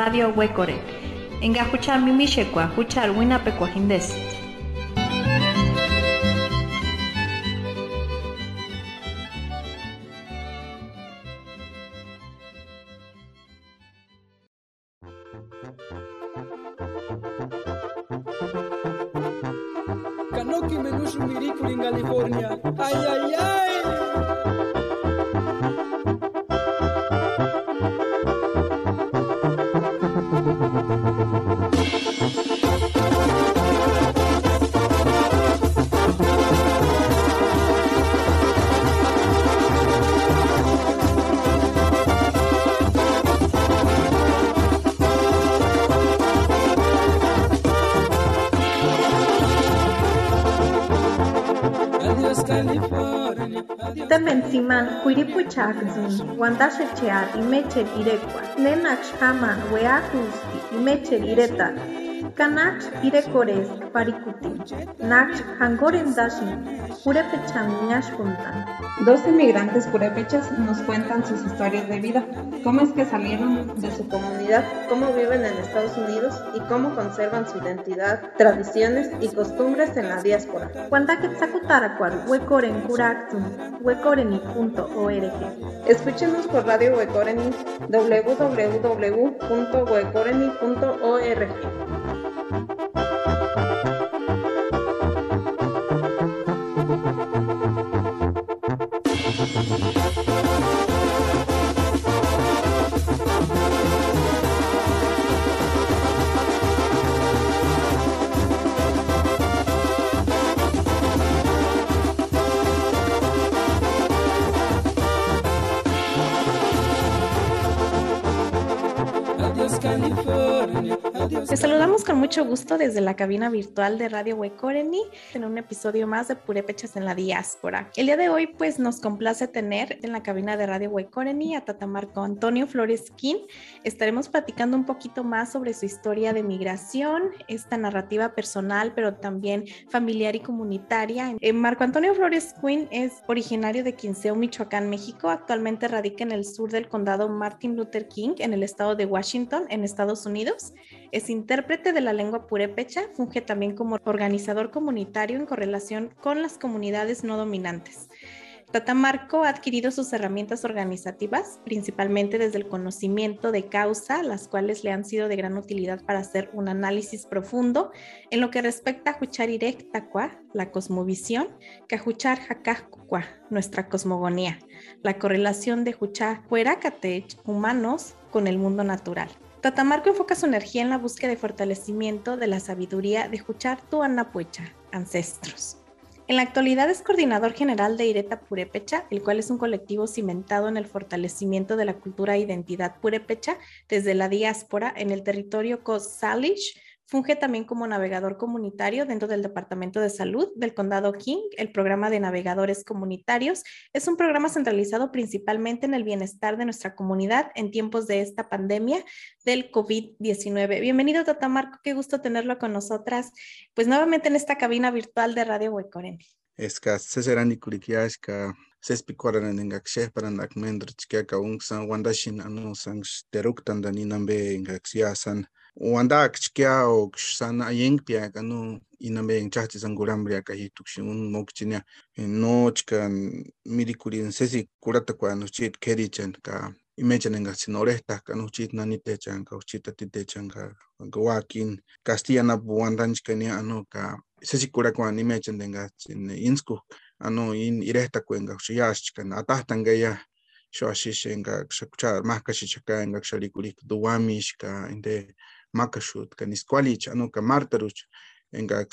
Radio Huecore. Enga huchar mimishekwa, huchar winapekwa Temen siman kuiripuchakzin, wandashechear imecher irekwa, nenax hama weakusti imecher ireta, kanax irekores parikuti, hangoren dashin. Dos inmigrantes purépechas nos cuentan sus historias de vida, cómo es que salieron de su comunidad, cómo viven en Estados Unidos y cómo conservan su identidad, tradiciones y costumbres en la diáspora. Escúchenos por Radio Huecoreni, www.huecoreni.org. mucho gusto desde la cabina virtual de Radio Huecoreni en un episodio más de Purépechas en la Diáspora. El día de hoy pues nos complace tener en la cabina de Radio Huecoreni a Tatamarco Antonio Flores Quín. Estaremos platicando un poquito más sobre su historia de migración, esta narrativa personal pero también familiar y comunitaria. Eh, Marco Antonio Flores Quinn es originario de Quinceo, Michoacán, México. Actualmente radica en el sur del condado Martin Luther King en el estado de Washington, en Estados Unidos. Es intérprete de la lengua purépecha, funge también como organizador comunitario en correlación con las comunidades no dominantes. Tatamarco ha adquirido sus herramientas organizativas, principalmente desde el conocimiento de causa, las cuales le han sido de gran utilidad para hacer un análisis profundo en lo que respecta a Juchar Irectacua, la cosmovisión, que Juchar nuestra cosmogonía, la correlación de Juchar Hueracatech, humanos, con el mundo natural. Tatamarco enfoca su energía en la búsqueda de fortalecimiento de la sabiduría de Juchar Tuanapuecha, ancestros. En la actualidad es coordinador general de Ireta Purépecha, el cual es un colectivo cimentado en el fortalecimiento de la cultura e identidad purépecha desde la diáspora en el territorio Coast-Salish. Funge también como navegador comunitario dentro del Departamento de Salud del Condado King. El programa de navegadores comunitarios es un programa centralizado principalmente en el bienestar de nuestra comunidad en tiempos de esta pandemia del COVID-19. Bienvenido, Tata Marco, qué gusto tenerlo con nosotras, pues nuevamente en esta cabina virtual de Radio kurikiashka sespikuaranan ingak shehparandak mendrchkiaka ungsan wandashin wandak wandak chkia ok sana yeng pia kanu iname yeng chachi sanguram ria ka hituk shi un mok chinya no chkan mirikuri sesi kurata kwa no chit keri chen ka imagine nga sinore ta kanu chit nani te chan ka chit ta te chan ka gwakin kastiana buandan ano ka sesi kurata kwa imagine denga chin insku ano in irehta kwenga shi yash chkan atahtanga ya shwa shishenga kshakuchar mahkashi chakanga kshalikulik duwamishka inde makashut niskualich anu ka martaruch enka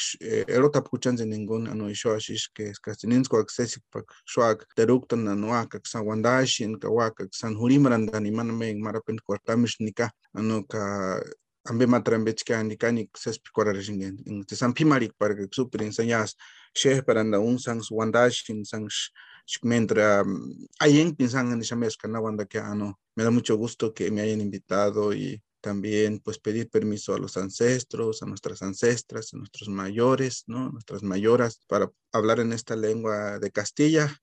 erotapkuchanse ningun anu xoaxixke skasininskua sesikpak xoak teruktan anu akak san wandaxin ka wakak san hurimrandan imanmen marapen kuartamixnika anu ka ambe matrambechka nikani sespikuararixingen in san pimarik para que super enseñas sheh paranda un sang wandashin sang mentra ayen pinsan en chamesca na wanda que ano me da mucho gusto que me hayan invitado y también pues pedir permiso a los ancestros, a nuestras ancestras, a nuestros mayores, ¿no? Nuestras mayoras para hablar en esta lengua de Castilla.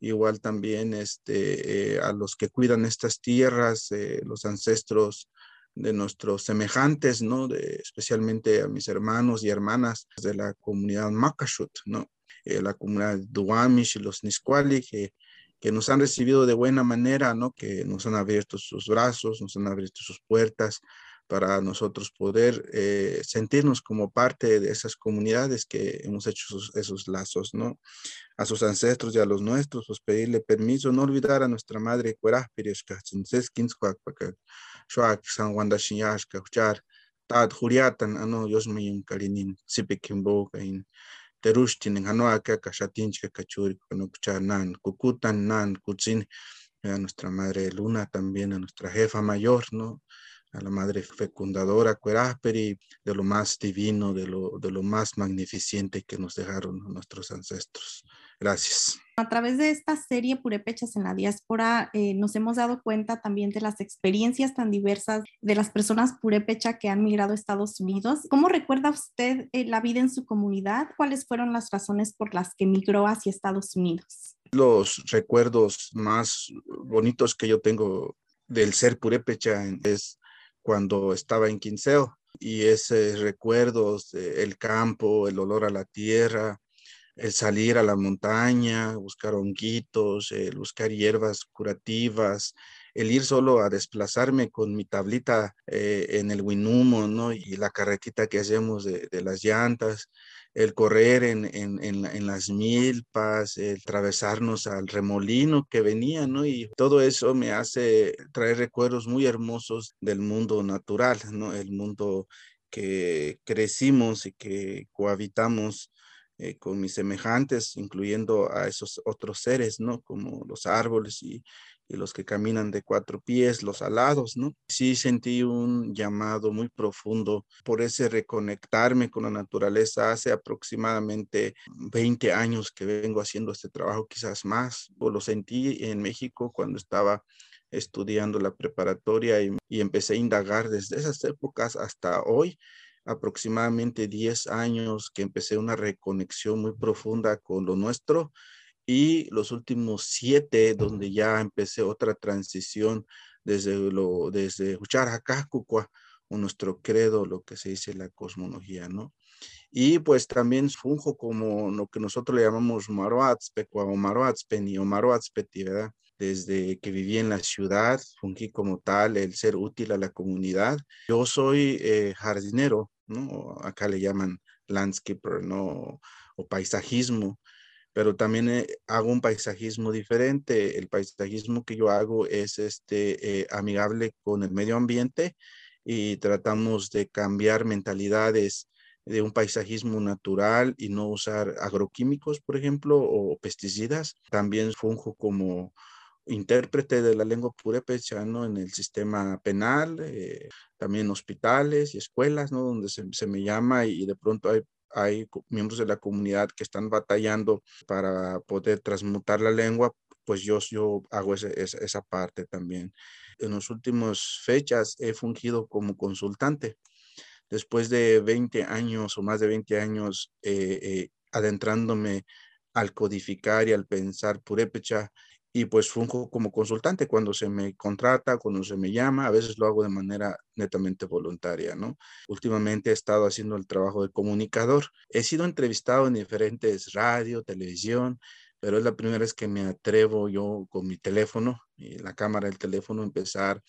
Igual también este, eh, a los que cuidan estas tierras, eh, los ancestros de nuestros semejantes, ¿no? Especialmente a mis hermanos y hermanas de la comunidad Makashut, ¿no? Eh, la comunidad Duamish los Nisquali, que, que nos han recibido de buena manera, ¿no? Que nos han abierto sus brazos, nos han abierto sus puertas para nosotros poder eh, sentirnos como parte de esas comunidades que hemos hecho esos, lazos, ¿no? A sus ancestros y a los nuestros, pues pedirle permiso, no olvidar a nuestra madre San Tad Juriatan, Ano, Yosmayun Karinin, Sipikimbo, Kain, Terushtin, Ano Aka, Kashatinchka, Kachuri, Kanukuchar, Nan, Kukutan, Nan, Kutsin, a nuestra madre Luna también, a nuestra jefa mayor, ¿no? a la madre fecundadora Cuerásperi, de lo más divino, de lo, de lo más magnificente que nos dejaron nuestros ancestros. Gracias. A través de esta serie Purépechas en la diáspora, eh, nos hemos dado cuenta también de las experiencias tan diversas de las personas purépecha que han migrado a Estados Unidos. ¿Cómo recuerda usted eh, la vida en su comunidad? ¿Cuáles fueron las razones por las que migró hacia Estados Unidos? Los recuerdos más bonitos que yo tengo del ser purépecha es cuando estaba en Quinceo y esos recuerdos, el campo, el olor a la tierra, el salir a la montaña, buscar honguitos, el buscar hierbas curativas, el ir solo a desplazarme con mi tablita eh, en el Winumo, ¿no? Y la carretita que hacemos de, de las llantas, el correr en, en, en, las milpas, el atravesarnos al remolino que venía, ¿no? Y todo eso me hace traer recuerdos muy hermosos del mundo natural, ¿no? El mundo que crecimos y que cohabitamos eh, con mis semejantes, incluyendo a esos otros seres, ¿no? Como los árboles y, los que caminan de cuatro pies, los alados, ¿no? Sí sentí un llamado muy profundo por ese reconectarme con la naturaleza hace aproximadamente 20 años que vengo haciendo este trabajo, quizás más. Lo sentí en México cuando estaba estudiando la preparatoria y empecé a indagar desde esas épocas hasta hoy aproximadamente 10 años que empecé una reconexión muy profunda con lo nuestro y los últimos siete donde ya empecé otra transición desde lo desde o nuestro credo, lo que se dice la cosmología, ¿no? Y pues también funjo como lo que nosotros le llamamos Maroatzpecua o Maroatzpeni o Maroatzpeti, ¿verdad? Desde que viví en la ciudad, fungí como tal el ser útil a la comunidad. Yo soy eh, jardinero, ¿no? Acá le llaman landscaper, ¿no? O paisajismo pero también eh, hago un paisajismo diferente. El paisajismo que yo hago es este, eh, amigable con el medio ambiente y tratamos de cambiar mentalidades de un paisajismo natural y no usar agroquímicos, por ejemplo, o pesticidas. También funjo como intérprete de la lengua purépecha ¿no? en el sistema penal, eh, también hospitales y escuelas, ¿no? donde se, se, me llama y de pronto hay hay miembros de la comunidad que están batallando para poder transmutar la lengua, pues yo, yo hago esa parte también. En las últimas fechas he fungido como consultante. Después de 20 años o más de 20 años eh, eh, adentrándome al codificar y al pensar purépecha, y pues funjo como consultante cuando se me contrata, cuando se me llama, a veces lo hago de manera netamente voluntaria, ¿no? Últimamente he estado haciendo el trabajo de comunicador. He sido entrevistado en diferentes radio, televisión, pero es la primera vez que me atrevo yo con mi teléfono y la cámara del teléfono empezar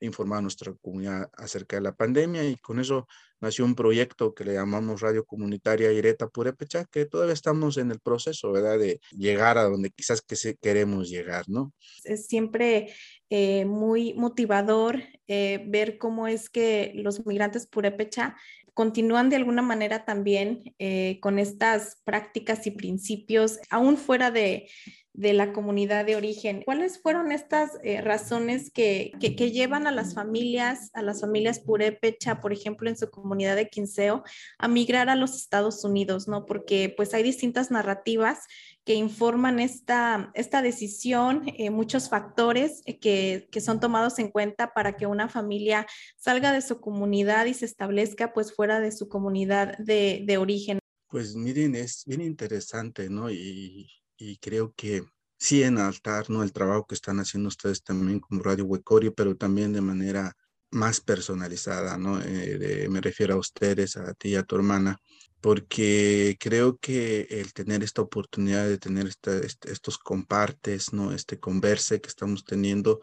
a informar a nuestra comunidad acerca de la pandemia y con eso nació un proyecto que le llamamos Radio Comunitaria Ireta Purepecha, que todavía estamos en el proceso, ¿verdad? De llegar a donde quizás que queremos llegar, ¿no? Es siempre eh, muy motivador eh, ver cómo es que los migrantes purépecha continúan de alguna manera también eh, con estas prácticas y principios, aún fuera de, de la comunidad de origen. ¿Cuáles fueron estas eh, razones que, que, que, llevan a las familias, a las familias purépecha, por ejemplo, en su comunidad de Quinceo, a migrar a los Estados Unidos, ¿no? Porque pues hay distintas narrativas que informan esta, esta decisión, eh, muchos factores eh, que, que, son tomados en cuenta para que una familia salga de su comunidad y se establezca pues fuera de su comunidad de, de origen. Pues miren, es bien interesante, ¿no? Y y creo que sí en altar, ¿no? El trabajo que están haciendo ustedes también como Radio Huecori, pero también de manera más personalizada, ¿no? Eh, me refiero a ustedes, a ti y a tu hermana, porque creo que el tener esta oportunidad de tener este, estos compartes, ¿no? Este converse que estamos teniendo,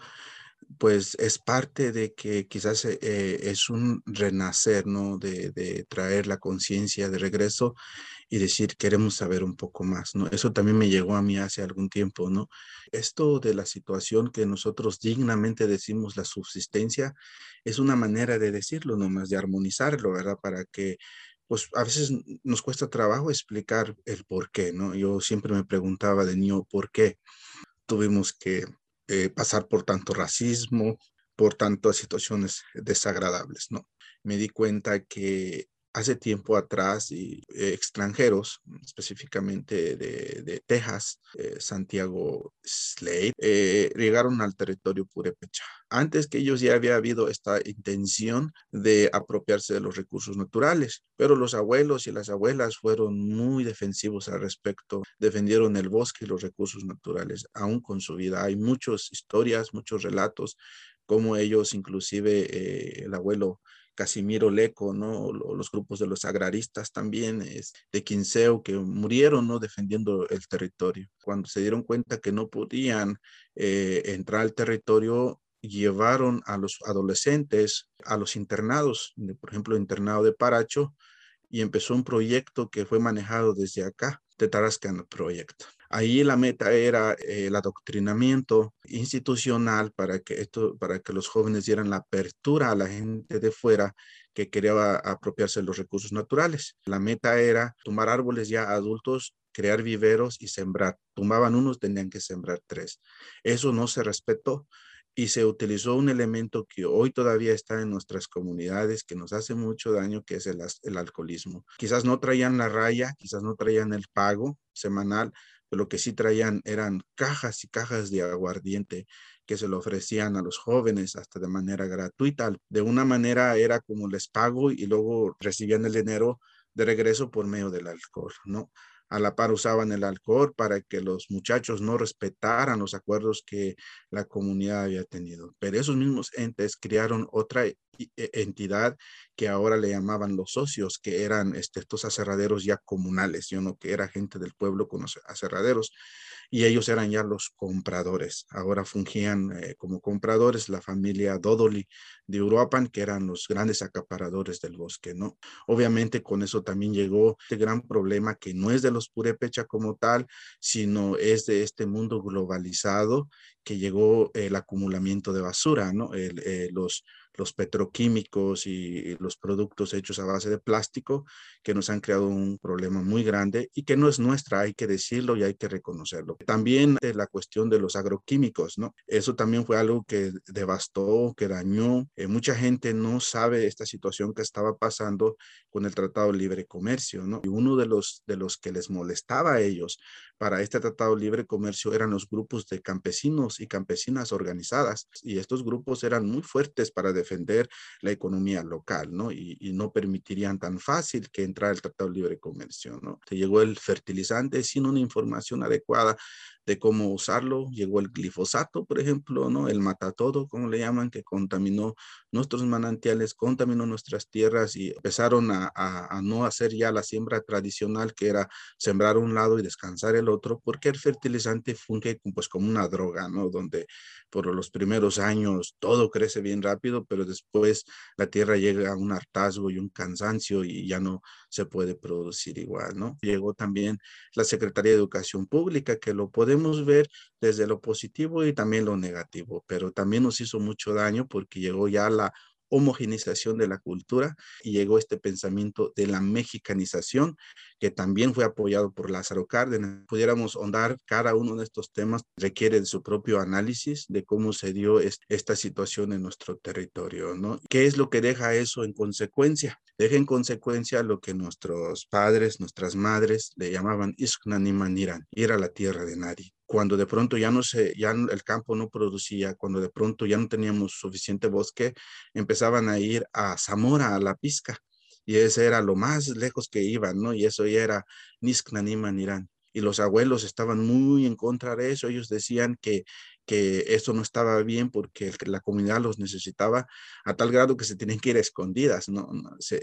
pues es parte de que quizás eh, es un renacer, ¿no? De, de traer la conciencia de regreso y decir, queremos saber un poco más, ¿no? Eso también me llegó a mí hace algún tiempo, ¿no? Esto de la situación que nosotros dignamente decimos la subsistencia, es una manera de decirlo, nomás de armonizarlo, ¿verdad? Para que pues a veces nos cuesta trabajo explicar el por qué, ¿no? Yo siempre me preguntaba de niño, ¿por qué tuvimos que eh, pasar por tanto racismo, por tantas situaciones desagradables, ¿no? Me di cuenta que hace tiempo atrás y eh, extranjeros, específicamente de, Texas, eh, Santiago Slade, eh, llegaron al territorio purépecha. Antes que ellos ya había habido esta intención de apropiarse de los recursos naturales, pero los abuelos y las abuelas fueron muy defensivos al respecto, defendieron el bosque y los recursos naturales, aún con su vida. Hay muchas historias, muchos relatos, como ellos, inclusive el abuelo Casimiro Leco, ¿no? Los grupos de los agraristas también, es, de Quinceo, que murieron, ¿no? Defendiendo el territorio. Cuando se dieron cuenta que no podían eh, entrar al territorio, llevaron a los adolescentes a los internados, por ejemplo, el internado de Paracho, y empezó un proyecto que fue manejado desde acá, de Tarascan Project. Ahí la meta era eh, el adoctrinamiento institucional para que, esto, para que los jóvenes dieran la apertura a la gente de fuera que quería apropiarse de los recursos naturales. La meta era tomar árboles ya adultos, crear viveros y sembrar. Tumbaban unos, tenían que sembrar tres. Eso no se respetó y se utilizó un elemento que hoy todavía está en nuestras comunidades, que nos hace mucho daño, que es el, el alcoholismo. Quizás no traían la raya, quizás no traían el pago semanal, lo que sí traían eran cajas y cajas de aguardiente que se lo ofrecían a los jóvenes hasta de manera gratuita. De una manera era como les pago y luego recibían el dinero de regreso por medio del alcohol, ¿no? a la par usaban el alcohol para que los muchachos no respetaran los acuerdos que la comunidad había tenido. Pero esos mismos entes crearon otra e, entidad que ahora le llamaban los socios, que eran este, estos aserraderos ya comunales, yo no que era gente del pueblo con los aserraderos y ellos eran ya los compradores. Ahora fungían eh, como compradores la familia Dodoli de Uruapan, que eran los grandes acaparadores del bosque, ¿no? Obviamente con eso también llegó este gran problema que no es de los purépecha como tal, sino es de este mundo globalizado que llegó el acumulamiento de basura, ¿no? Eh, los los petroquímicos y los productos hechos a base de plástico que nos han creado un problema muy grande y que no es nuestra, hay que decirlo y hay que reconocerlo. También la cuestión de los agroquímicos, ¿no? Eso también fue algo que devastó, que dañó. Eh, mucha gente no sabe esta situación que estaba pasando con el Tratado de Libre Comercio, ¿no? Y uno de los, de los que les molestaba a ellos para este Tratado de Libre Comercio eran los grupos de campesinos y campesinas organizadas y estos grupos eran muy fuertes para defender la economía local, ¿no? Y, no permitirían tan fácil que entrara el Tratado de Libre Comercio, ¿no? Llegó el fertilizante sin una información adecuada de cómo usarlo. Llegó el glifosato, por ejemplo, ¿no? El matatodo, como le llaman, que contaminó nuestros manantiales, contaminó nuestras tierras y empezaron a, a, no hacer ya la siembra tradicional, que era sembrar un lado y descansar el otro, porque el fertilizante funge pues como una droga, ¿no? Donde por los primeros años todo crece bien rápido, pero después la tierra llega a un hartazgo y un cansancio y ya no se puede producir igual, ¿no? Llegó también la Secretaría de Educación Pública, que lo podemos ver desde lo positivo y también lo negativo, pero también nos hizo mucho daño porque llegó ya la homogenización de la cultura y llegó este pensamiento de la mexicanización que también fue apoyado por Lázaro Cárdenas. Pudiéramos ahondar cada uno de estos temas, requiere de su propio análisis de cómo se dio esta situación en nuestro territorio, ¿no? ¿Qué es lo que deja eso en consecuencia? Deja en consecuencia lo que nuestros padres, nuestras madres le llamaban Isknanimaniran, ir a la tierra de nadie cuando de pronto ya no se, ya el campo no producía, cuando de pronto ya no teníamos suficiente bosque, empezaban a ir a Zamora, a la pizca, y ese era lo más lejos que iban, ¿no? Y eso ya era Nisknaniman Irán. Y los abuelos estaban muy en contra de eso, ellos decían que, que eso no estaba bien porque la comunidad los necesitaba a tal grado que se tenían que ir escondidas, ¿no?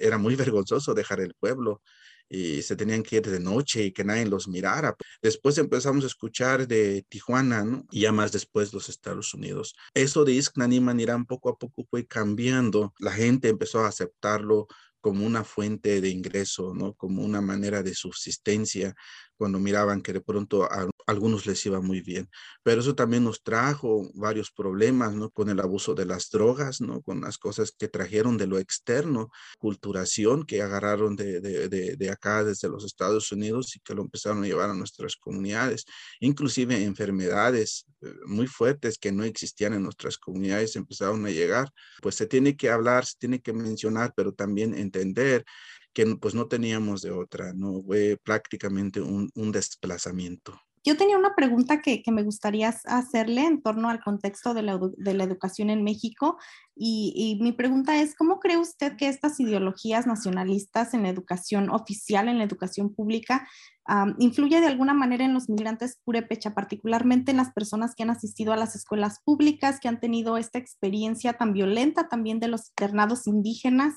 era muy vergonzoso dejar el pueblo y se tenían que ir de noche y que nadie los mirara. Después empezamos a escuchar de Tijuana, ¿no? Y ya más después los Estados Unidos. Eso de Isknaniman Irán poco a poco fue cambiando. La gente empezó a aceptarlo como una fuente de ingreso, ¿no? Como una manera de subsistencia, cuando miraban que de pronto algunos les iba muy bien. Pero eso también nos trajo varios problemas, ¿no? Con el abuso de las drogas, ¿no? Con las cosas que trajeron de lo externo, culturación que agarraron de, de, de, de acá desde los Estados Unidos y que lo empezaron a llevar a nuestras comunidades. Inclusive enfermedades eh, muy fuertes que no existían en nuestras comunidades empezaron a llegar. Pues se tiene que hablar, se tiene que mencionar, pero también entender que pues no teníamos de otra, ¿no? Fue prácticamente un, un desplazamiento. Yo tenía una pregunta que, que, me gustaría hacerle en torno al contexto de la, de la educación en México y, y, mi pregunta es, ¿cómo cree usted que estas ideologías nacionalistas en la educación oficial, en la educación pública, um, influye de alguna manera en los migrantes purépecha, particularmente en las personas que han asistido a las escuelas públicas, que han tenido esta experiencia tan violenta también de los internados indígenas?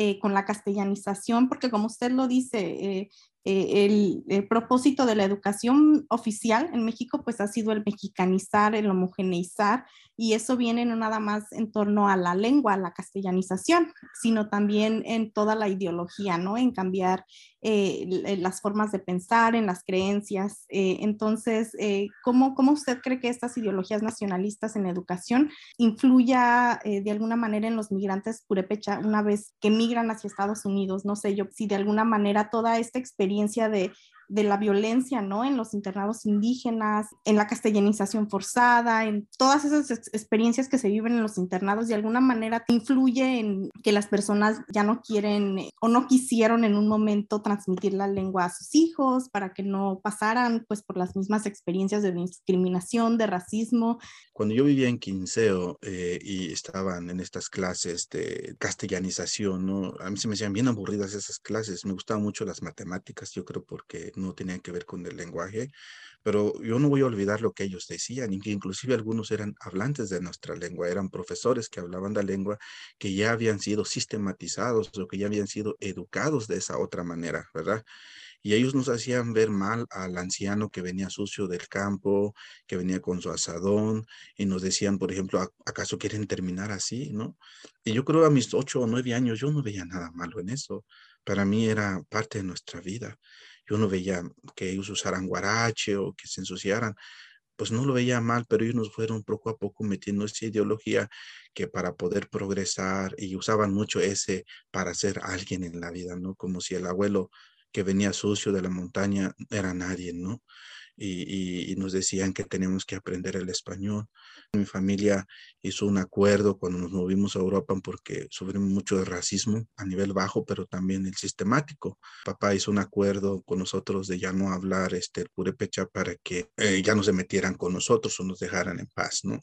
Eh, con la castellanización, porque como usted lo dice, eh, eh, el, propósito de la educación oficial en México pues ha sido el mexicanizar, el homogeneizar y eso viene no nada más en torno a la lengua, a la castellanización, sino también en toda la ideología, ¿no? En cambiar eh, las formas de pensar, en las creencias. Eh, entonces, eh, ¿cómo, ¿cómo, usted cree que estas ideologías nacionalistas en educación influya de alguna manera en los migrantes purépecha una vez que migran hacia Estados Unidos? No sé yo, si de alguna manera toda esta experiencia de de la violencia, ¿no? En los internados indígenas, en la castellanización forzada, en todas esas ex experiencias que se viven en los internados, de alguna manera influye en que las personas ya no quieren o no quisieron en un momento transmitir la lengua a sus hijos para que no pasaran pues por las mismas experiencias de discriminación, de racismo. Cuando yo vivía en Quinceo eh, y estaban en estas clases de castellanización, ¿no? A mí se me hacían bien aburridas esas clases, me gustaban mucho las matemáticas, yo creo porque no tenían que ver con el lenguaje, pero yo no voy a olvidar lo que ellos decían, y que inclusive algunos eran hablantes de nuestra lengua, eran profesores que hablaban la lengua, que ya habían sido sistematizados o que ya habían sido educados de esa otra manera, ¿verdad? Y ellos nos hacían ver mal al anciano que venía sucio del campo, que venía con su asadón, y nos decían, por ejemplo, ¿acaso quieren terminar así? ¿No? Y yo creo a mis ocho o nueve años yo no veía nada malo en eso. Para mí era parte de nuestra vida yo no veía que ellos usaran guarache o que se ensuciaran, pues no lo veía mal, pero ellos nos fueron poco a poco metiendo esa ideología que para poder progresar y usaban mucho ese para ser alguien en la vida, ¿no? Como si el abuelo que venía sucio de la montaña era nadie, ¿no? Y, y, nos decían que tenemos que aprender el español. Mi familia hizo un acuerdo cuando nos movimos a Europa porque sufrimos mucho de racismo a nivel bajo, pero también el sistemático. Papá hizo un acuerdo con nosotros de ya no hablar este, el purépecha para que eh, ya no se metieran con nosotros o nos dejaran en paz, ¿no?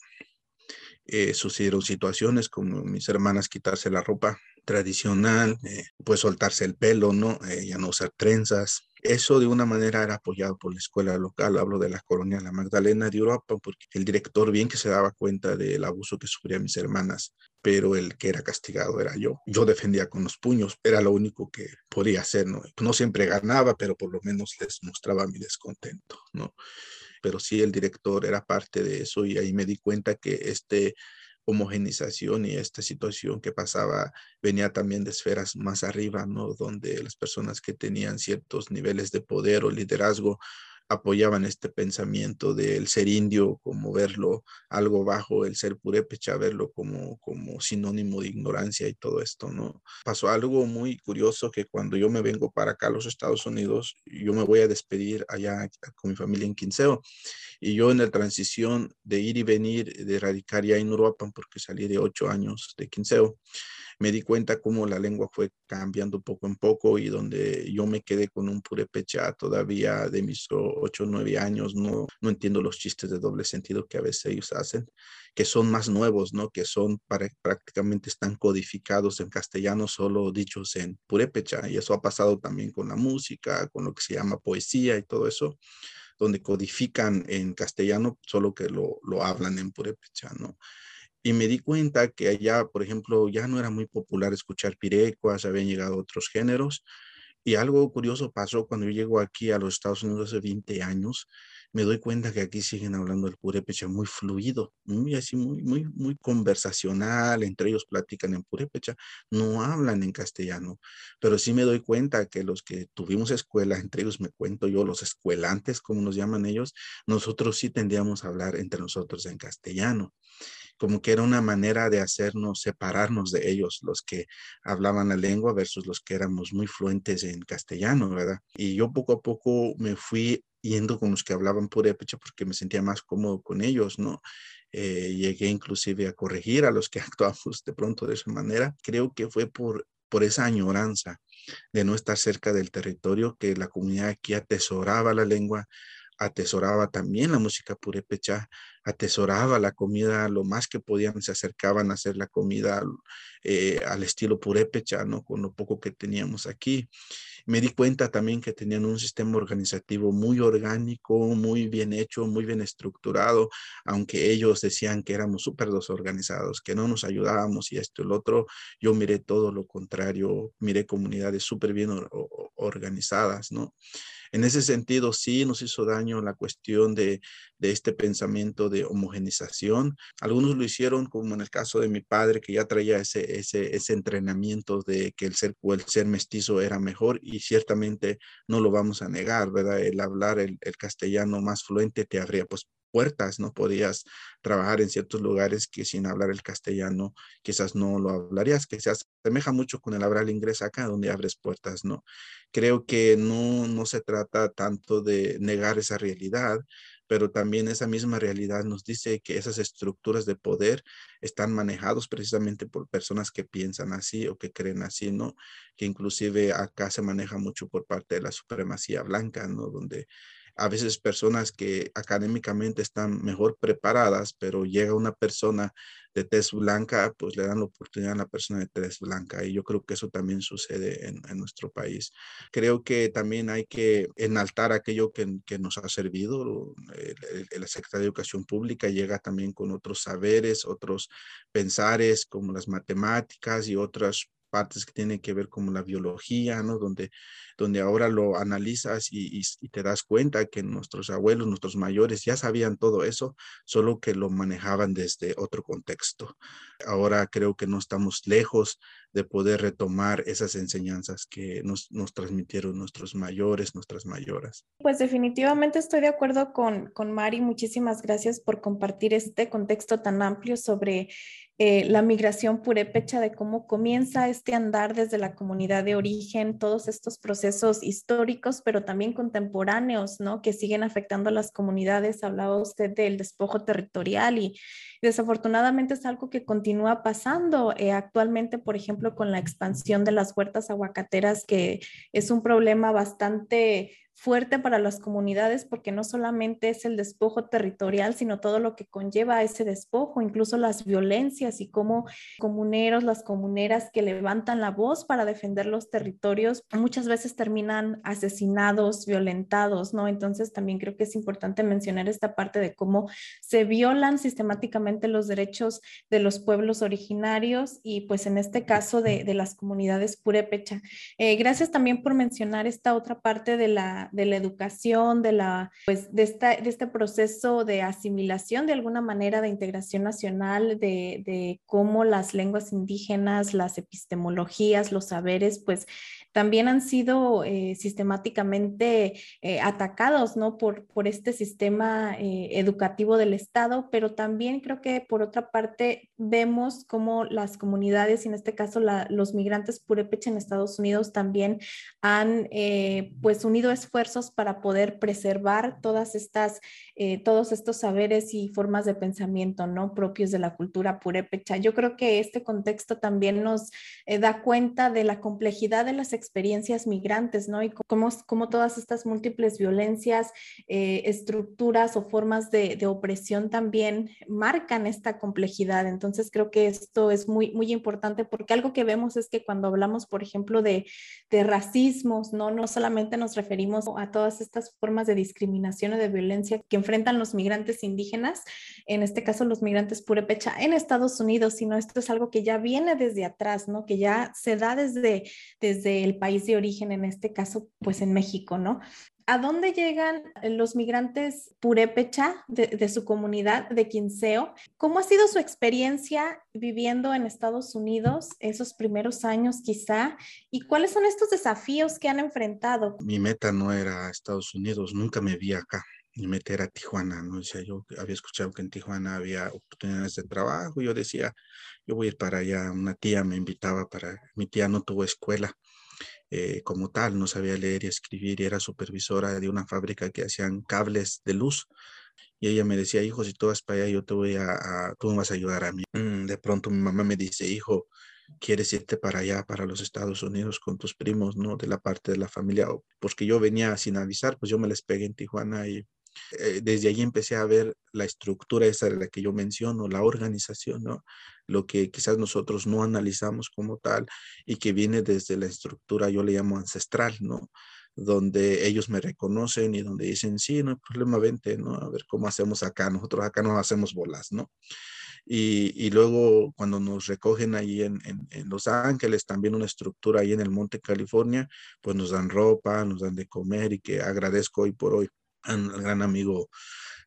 Eh, sucedieron situaciones como mis hermanas quitarse la ropa tradicional, eh, pues soltarse el pelo, ¿no? Eh, ya no usar trenzas, eso de una manera era apoyado por la escuela local, hablo de la colonia La Magdalena de Europa, porque el director bien que se daba cuenta del abuso que sufrían mis hermanas, pero el que era castigado era yo. Yo defendía con los puños, era lo único que podía hacer, ¿no? No siempre ganaba, pero por lo menos les mostraba mi descontento, ¿no? Pero sí el director era parte de eso y ahí me di cuenta que este homogenización y esta situación que pasaba venía también de esferas más arriba, ¿no? Donde las personas que tenían ciertos niveles de poder o liderazgo apoyaban este pensamiento del ser indio como verlo algo bajo, el ser purépecha, verlo como, como sinónimo de ignorancia y todo esto, ¿no? Pasó algo muy curioso que cuando yo me vengo para acá a los Estados Unidos, yo me voy a despedir allá con mi familia en Quinceo y yo en la transición de ir y venir, de radicar ya en Uruapan, porque salí de ocho años de Quinceo, me di cuenta cómo la lengua fue cambiando poco en poco y donde yo me quedé con un purépecha todavía de mis ocho o nueve años, no, no entiendo los chistes de doble sentido que a veces ellos hacen, que son más nuevos, ¿no? Que son para, prácticamente están codificados en castellano, solo dichos en purépecha. Y eso ha pasado también con la música, con lo que se llama poesía y todo eso donde codifican en castellano, solo que lo, lo hablan en purépecha, ¿no? Y me di cuenta que allá, por ejemplo, ya no era muy popular escuchar pirecuas, habían llegado otros géneros. Y algo curioso pasó cuando yo llego aquí a los Estados Unidos hace 20 años me doy cuenta que aquí siguen hablando el purépecha muy fluido, muy así, muy, muy, muy conversacional, entre ellos platican en purépecha, no hablan en castellano, pero sí me doy cuenta que los que tuvimos escuela, entre ellos me cuento yo, los escuelantes, como nos llaman ellos, nosotros sí tendríamos a hablar entre nosotros en castellano como que era una manera de hacernos separarnos de ellos, los que hablaban la lengua versus los que éramos muy fluentes en castellano, ¿verdad? Y yo poco a poco me fui yendo con los que hablaban purépecha porque me sentía más cómodo con ellos, ¿no? Eh, llegué inclusive a corregir a los que actuamos de pronto de esa manera. Creo que fue por, por esa añoranza de no estar cerca del territorio que la comunidad aquí atesoraba la lengua, atesoraba también la música purépecha, atesoraba la comida lo más que podían, se acercaban a hacer la comida eh, al estilo purépecha, ¿no? Con lo poco que teníamos aquí. Me di cuenta también que tenían un sistema organizativo muy orgánico, muy bien hecho, muy bien estructurado, aunque ellos decían que éramos súper desorganizados, que no nos ayudábamos y esto y lo otro. Yo miré todo lo contrario, miré comunidades súper bien organizadas, ¿no? En ese sentido, sí nos hizo daño la cuestión de, de este pensamiento de homogenización. Algunos lo hicieron, como en el caso de mi padre, que ya traía ese, ese, ese entrenamiento de que el ser, el ser mestizo era mejor y ciertamente no lo vamos a negar, ¿verdad? El hablar el, el castellano más fluente te abría pues puertas, no podías trabajar en ciertos lugares que sin hablar el castellano quizás no lo hablarías, que se asemeja mucho con el hablar inglés acá, donde abres puertas, ¿no? Creo que no, no se trata tanto de negar esa realidad, pero también esa misma realidad nos dice que esas estructuras de poder están manejados precisamente por personas que piensan así o que creen así, ¿no? Que inclusive acá se maneja mucho por parte de la supremacía blanca, ¿no? Donde a veces personas que académicamente están mejor preparadas, pero llega una persona de tez blanca, pues le dan la oportunidad a la persona de tez blanca. Y yo creo que eso también sucede en, nuestro país. Creo que también hay que enaltar aquello que, nos ha servido. El, Secretaría de Educación Pública llega también con otros saberes, otros pensares como las matemáticas y otras partes que tienen que ver como la biología, ¿no? Donde, donde ahora lo analizas y, te das cuenta que nuestros abuelos, nuestros mayores ya sabían todo eso, solo que lo manejaban desde otro contexto. Ahora creo que no estamos lejos de poder retomar esas enseñanzas que nos, nos transmitieron nuestros mayores, nuestras mayoras. Pues definitivamente estoy de acuerdo con, con Mari. Muchísimas gracias por compartir este contexto tan amplio sobre eh, la migración purépecha, de cómo comienza este andar desde la comunidad de origen, todos estos procesos históricos, pero también contemporáneos, ¿no? Que siguen afectando a las comunidades. Hablaba usted del despojo territorial y desafortunadamente es algo que continúa pasando eh, actualmente, por ejemplo, con la expansión de las huertas aguacateras, que es un problema bastante fuerte para las comunidades porque no solamente es el despojo territorial, sino todo lo que conlleva ese despojo, incluso las violencias y cómo comuneros, las comuneras que levantan la voz para defender los territorios, muchas veces terminan asesinados, violentados, ¿no? Entonces también creo que es importante mencionar esta parte de cómo se violan sistemáticamente los derechos de los pueblos originarios y pues en este caso de, de las comunidades purépecha. Eh, gracias también por mencionar esta otra parte de la de la educación, de, la, pues, de, esta, de este proceso de asimilación de alguna manera de integración nacional, de, de cómo las lenguas indígenas, las epistemologías, los saberes, pues también han sido eh, sistemáticamente eh, atacados ¿no? por, por este sistema eh, educativo del Estado, pero también creo que por otra parte vemos cómo las comunidades, y en este caso los migrantes purépecha en Estados Unidos, también han pues unido esfuerzos para poder preservar todas estas, todos estos saberes y formas de pensamiento ¿no? propios de la cultura purépecha. Yo creo que este contexto también nos da cuenta de la complejidad de las migrantes, ¿no? Y cómo, cómo todas estas múltiples violencias, eh, estructuras o formas de, opresión también marcan esta complejidad. Entonces creo que esto es muy, muy importante porque algo que vemos es que cuando hablamos, por ejemplo, de, de racismos, ¿no? No solamente nos referimos a todas estas formas de discriminación o de violencia que enfrentan los migrantes indígenas, en este caso los migrantes purépecha en Estados Unidos, sino esto es algo que ya viene desde atrás, ¿no? Que ya se da desde, desde el país de origen, en este caso, pues en México, ¿no? ¿A dónde llegan los migrantes purépecha de, de, su comunidad de Quinceo? ¿Cómo ha sido su experiencia viviendo en Estados Unidos esos primeros años quizá? ¿Y cuáles son estos desafíos que han enfrentado? Mi meta no era Estados Unidos, nunca me vi acá y meter a Tijuana, ¿no? Sea, yo había escuchado que en Tijuana había oportunidades de trabajo, yo decía, yo voy a ir para allá, una tía me invitaba para, mi tía no tuvo escuela eh, como tal, no sabía leer y escribir y era supervisora de una fábrica que hacían cables de luz. Y ella me decía, hijo, si tú vas para allá, yo te voy a, tú me vas a ayudar a mí. Mm, de pronto mi mamá me dice, hijo, quieres irte para allá, para los Estados Unidos con tus primos, ¿no? De la parte de la familia, porque yo venía sin avisar, pues yo me les pegué en Tijuana y eh, desde ahí empecé a ver la estructura esa de la que yo menciono, la organización, ¿no? Lo que quizás nosotros no analizamos como tal y que viene desde la estructura, yo le llamo ancestral, ¿no? Donde ellos me reconocen y donde dicen, sí, no hay problema, vente, ¿no? A ver cómo hacemos acá, nosotros acá no hacemos bolas, ¿no? Y, y, luego cuando nos recogen ahí en, en, en, Los Ángeles, también una estructura ahí en el Monte California, pues nos dan ropa, nos dan de comer y que agradezco hoy por hoy al gran amigo,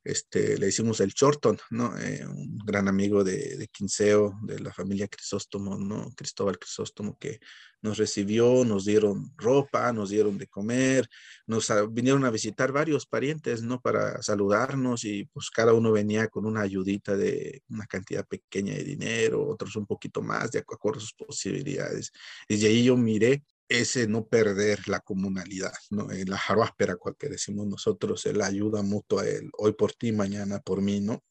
este, le hicimos el Chorton, ¿no? Eh, un gran amigo de, de, Quinceo, de la familia Crisóstomo, ¿no? Cristóbal Crisóstomo, que nos recibió, nos dieron ropa, nos dieron de comer, nos a, vinieron a visitar varios parientes, ¿no? Para saludarnos y pues cada uno venía con una ayudita de una cantidad pequeña de dinero, otros un poquito más, de acuerdo a sus posibilidades. Y ahí yo miré ese no perder la comunalidad, ¿no? En la jaruáspera, cual que decimos nosotros, la ayuda mutua, el hoy por ti, mañana por mí, ¿no?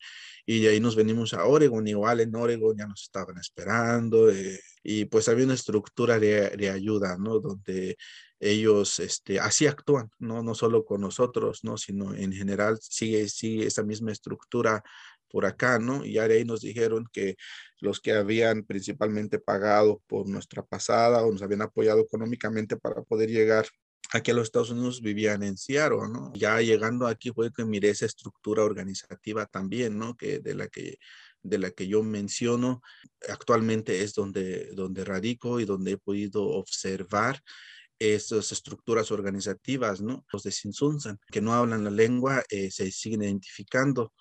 Y de ahí nos venimos a Oregon, igual en Oregon ya nos estaban esperando, eh, y pues había una estructura de, de, ayuda, ¿no? Donde ellos este, así actúan, ¿no? No solo con nosotros, ¿no? Sino en general sigue, sigue esa misma estructura por acá, ¿no? Y ahí nos dijeron que los que habían principalmente pagado por nuestra pasada o nos habían apoyado económicamente para poder llegar aquí a los Estados Unidos vivían en Seattle, ¿no? Ya llegando aquí fue que miré esa estructura organizativa también, ¿no? Que de la que de la que yo menciono actualmente es donde donde radico y donde he podido observar estas estructuras organizativas, ¿no? Los de Sinsunzan, que no hablan la lengua, eh, se siguen identificando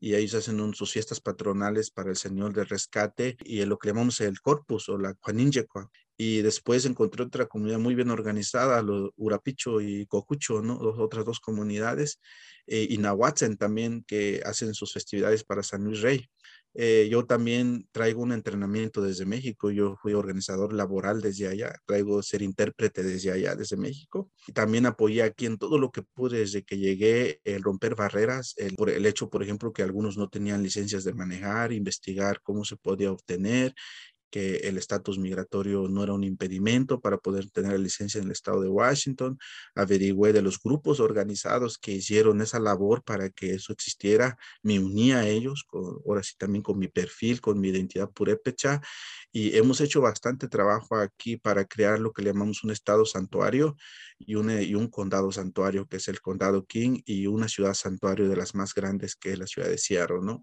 y ellos hacen sus fiestas patronales para el Señor del Rescate y lo que llamamos el Corpus o la Juaninjecua. Y después encontré otra comunidad muy bien organizada, los Urapicho y Cocucho, ¿no? Otras dos comunidades, eh, y Nahuatzen también, que hacen sus festividades para San Luis Rey. Eh, yo también traigo un entrenamiento desde México, yo fui organizador laboral desde allá, traigo ser intérprete desde allá, desde México. Y también apoyé aquí en todo lo que pude desde que llegué, el romper barreras, por el hecho, por ejemplo, que algunos no tenían licencias de manejar, investigar cómo se podía obtener que el estatus migratorio no era un impedimento para poder tener licencia en el estado de Washington. Averigüé de los grupos organizados que hicieron esa labor para que eso existiera. Me uní a ellos, con, ahora sí también con mi perfil, con mi identidad purépecha. Y hemos hecho bastante trabajo aquí para crear lo que llamamos un estado santuario y un, y un condado santuario, que es el condado King, y una ciudad santuario de las más grandes, que es la ciudad de Seattle, ¿no?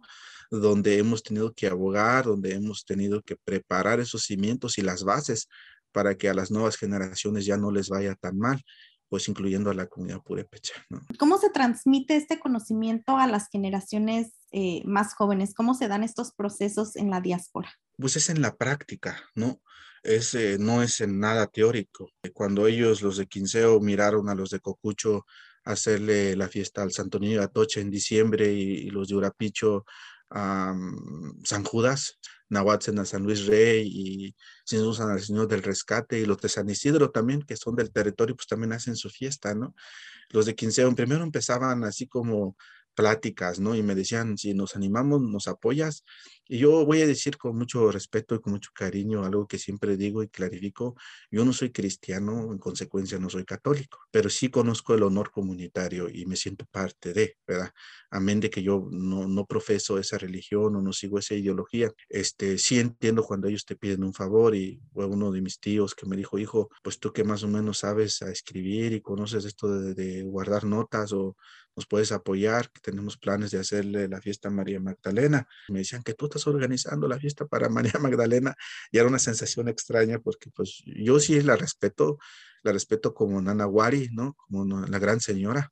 Donde hemos tenido que abogar, donde hemos tenido que preparar esos cimientos y las bases para que a las nuevas generaciones ya no les vaya tan mal pues incluyendo a la comunidad purépecha. ¿no? ¿Cómo se transmite este conocimiento a las generaciones eh, más jóvenes? ¿Cómo se dan estos procesos en la diáspora? Pues es en la práctica, ¿no? Es, eh, no es en nada teórico. Cuando ellos, los de Quinceo, miraron a los de Cocucho hacerle la fiesta al Santo Niño de Atocha en diciembre y, y los de Urapicho um, San Judas, Nahuatzen a San Luis Rey y sin usan al Señor del Rescate y los de San Isidro también, que son del territorio, pues también hacen su fiesta, ¿no? Los de Quinceo primero empezaban así como pláticas, ¿no? Y me decían, si nos animamos, nos apoyas. Y yo voy a decir con mucho respeto y con mucho cariño algo que siempre digo y clarifico, yo no soy cristiano, en consecuencia no soy católico, pero sí conozco el honor comunitario y me siento parte de, ¿verdad? Amén de que yo no, no profeso esa religión o no sigo esa ideología, este, sí entiendo cuando ellos te piden un favor y fue uno de mis tíos que me dijo, hijo, pues tú que más o menos sabes a escribir y conoces esto de, de guardar notas o nos puedes apoyar, que tenemos planes de hacerle la fiesta a María Magdalena. Me decían que tú estás organizando la fiesta para María Magdalena y era una sensación extraña porque pues yo sí la respeto, la respeto como Nana Wari, ¿no? Como la gran señora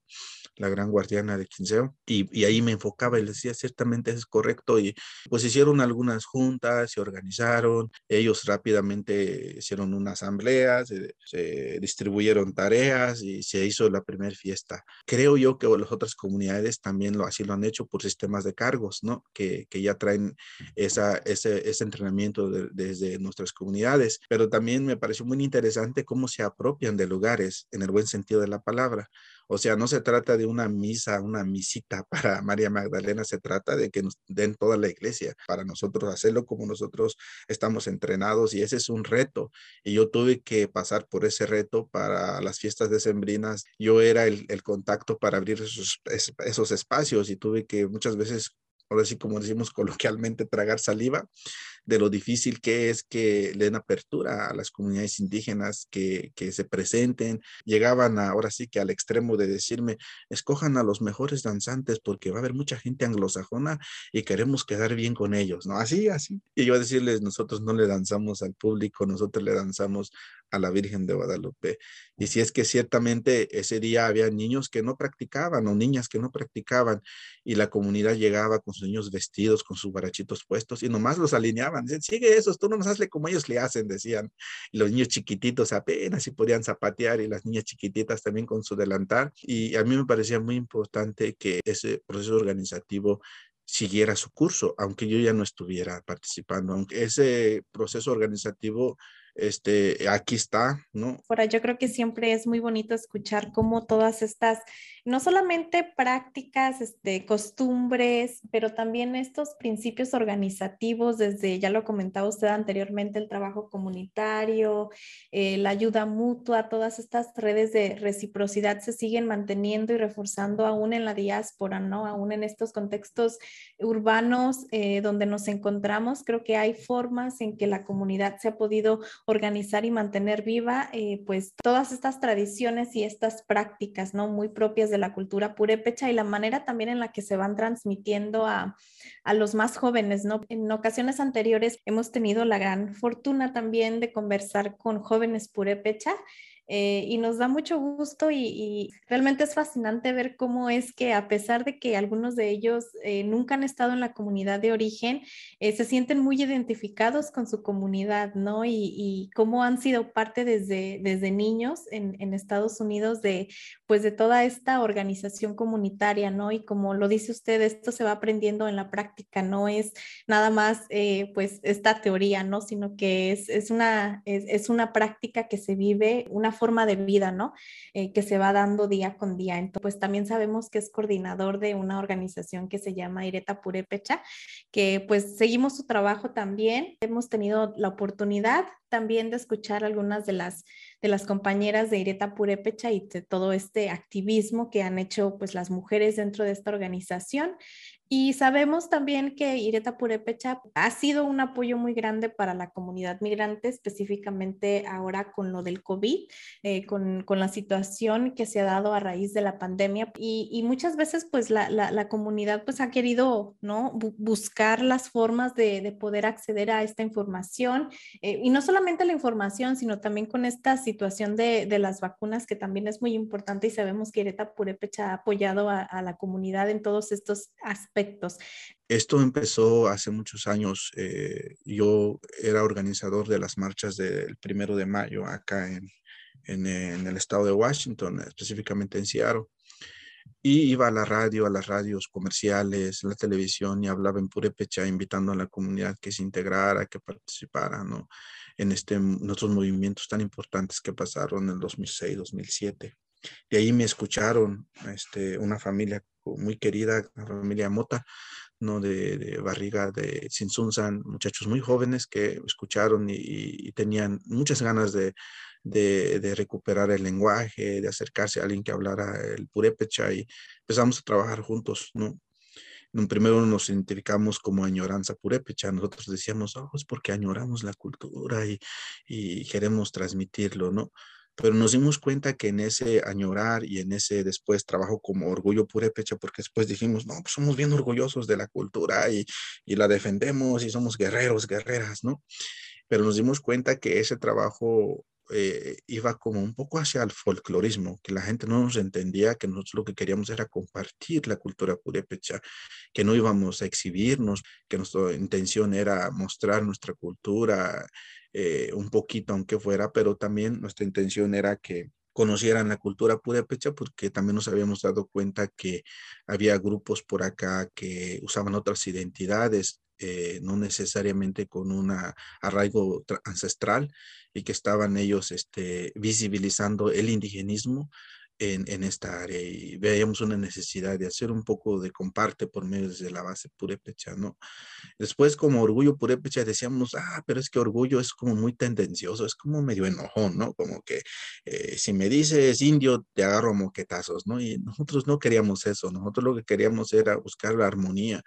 la gran guardiana de Quinceo, y, y, ahí me enfocaba y les decía, ciertamente es correcto, y pues hicieron algunas juntas, se organizaron, ellos rápidamente hicieron una asamblea, se, se distribuyeron tareas y se hizo la primera fiesta. Creo yo que las otras comunidades también lo, así lo han hecho por sistemas de cargos, ¿no? Que, que ya traen esa, ese, ese entrenamiento de, desde nuestras comunidades, pero también me pareció muy interesante cómo se apropian de lugares en el buen sentido de la palabra. O sea, no se trata de una misa, una misita para María Magdalena, se trata de que nos den toda la iglesia para nosotros hacerlo como nosotros estamos entrenados y ese es un reto. Y yo tuve que pasar por ese reto para las fiestas decembrinas. Yo era el, contacto para abrir esos, esos espacios y tuve que muchas veces ahora sí como decimos coloquialmente, tragar saliva de lo difícil que es que le den apertura a las comunidades indígenas que, que se presenten. Llegaban ahora sí que al extremo de decirme, escojan a los mejores danzantes porque va a haber mucha gente anglosajona y queremos quedar bien con ellos, ¿no? Así, así. Y yo a decirles, nosotros no le danzamos al público, nosotros le danzamos a la Virgen de Guadalupe. Y si es que ciertamente ese día había niños que no practicaban o niñas que no practicaban y la comunidad llegaba con sus niños vestidos, con sus barachitos puestos y nomás los alineaban. Dicen, sigue esos, tú no nos hazle como ellos le hacen, decían. Los niños chiquititos apenas si podían zapatear y las niñas chiquititas también con su delantal. Y a mí me parecía muy importante que ese proceso organizativo siguiera su curso, aunque yo ya no estuviera participando, aunque ese proceso organizativo este, aquí está, ¿no? Ahora, yo creo que siempre es muy bonito escuchar cómo todas estas, no solamente prácticas, este, costumbres, pero también estos principios organizativos, desde, ya lo comentaba usted anteriormente, el trabajo comunitario, eh, la ayuda mutua, todas estas redes de reciprocidad se siguen manteniendo y reforzando aún en la diáspora, ¿no? Aún en estos contextos urbanos eh, donde nos encontramos, creo que hay formas en que la comunidad se ha podido organizar y mantener viva eh, pues todas estas tradiciones y estas prácticas, ¿no? Muy propias de la cultura purépecha y la manera también en la que se van transmitiendo a, a los más jóvenes, ¿no? En ocasiones anteriores hemos tenido la gran fortuna también de conversar con jóvenes purépecha eh, y nos da mucho gusto y, y, realmente es fascinante ver cómo es que a pesar de que algunos de ellos eh, nunca han estado en la comunidad de origen, eh, se sienten muy identificados con su comunidad, ¿no? Y, y cómo han sido parte desde, desde niños en, en, Estados Unidos de, pues, de toda esta organización comunitaria, ¿no? Y como lo dice usted, esto se va aprendiendo en la práctica, no es nada más, pues, esta teoría, ¿no? Sino que es, es, una, es, es una práctica que se vive, una forma de vida, ¿no? Eh, que se va dando día con día. Entonces, pues también sabemos que es coordinador de una organización que se llama Ireta Purepecha, que pues seguimos su trabajo también. Hemos tenido la oportunidad también de escuchar algunas de las, de las compañeras de Ireta Purepecha y de todo este activismo que han hecho pues las mujeres dentro de esta organización. Y sabemos también que Ireta Purepecha ha sido un apoyo muy grande para la comunidad migrante, específicamente ahora con lo del COVID, eh, con, con, la situación que se ha dado a raíz de la pandemia. Y, y muchas veces pues la, la, la, comunidad pues ha querido ¿no? buscar las formas de, de, poder acceder a esta información. Eh, y no solamente la información, sino también con esta situación de, de, las vacunas, que también es muy importante y sabemos que Ireta Purepecha ha apoyado a, a la comunidad en todos estos aspectos Esto empezó hace muchos años. Eh, yo era organizador de las marchas del primero de mayo acá en, en, el estado de Washington, específicamente en Seattle. Y iba a la radio, a las radios comerciales, la televisión y hablaba en purépecha, invitando a la comunidad que se integrara, que participara en, este, en estos movimientos tan importantes que pasaron en el 2006, 2007. De ahí me escucharon este, una familia muy querida, la familia Mota, ¿no? De, Barriga, de Sinsunzan, muchachos muy jóvenes que escucharon y, tenían muchas ganas de, de, recuperar el lenguaje, de acercarse a alguien que hablara el purépecha y empezamos a trabajar juntos, ¿no? primero nos identificamos como añoranza purépecha. Nosotros decíamos, oh, es porque añoramos la cultura y, y, queremos transmitirlo, ¿no? Pero nos dimos cuenta que en ese añorar y en ese después trabajo como orgullo purépecha, porque después dijimos, no, pues somos bien orgullosos de la cultura y, y la defendemos y somos guerreros, guerreras, ¿no? Pero nos dimos cuenta que ese trabajo eh, iba como un poco hacia el folclorismo, que la gente no nos entendía, que nosotros lo que queríamos era compartir la cultura purépecha, que no íbamos a exhibirnos, que nuestra intención era mostrar nuestra cultura eh, un poquito, aunque fuera, pero también nuestra intención era que conocieran la cultura purépecha porque también nos habíamos dado cuenta que había grupos por acá que usaban otras identidades eh, no necesariamente con un arraigo ancestral y que estaban ellos este, visibilizando el indigenismo en, en, esta área y veíamos una necesidad de hacer un poco de comparte por medio de la base purépecha, ¿no? Después como orgullo purépecha decíamos, ah, pero es que orgullo es como muy tendencioso, es como medio enojón, ¿no? Como que eh, si me dices indio, te agarro moquetazos, ¿no? Y nosotros no queríamos eso, nosotros lo que queríamos era buscar la armonía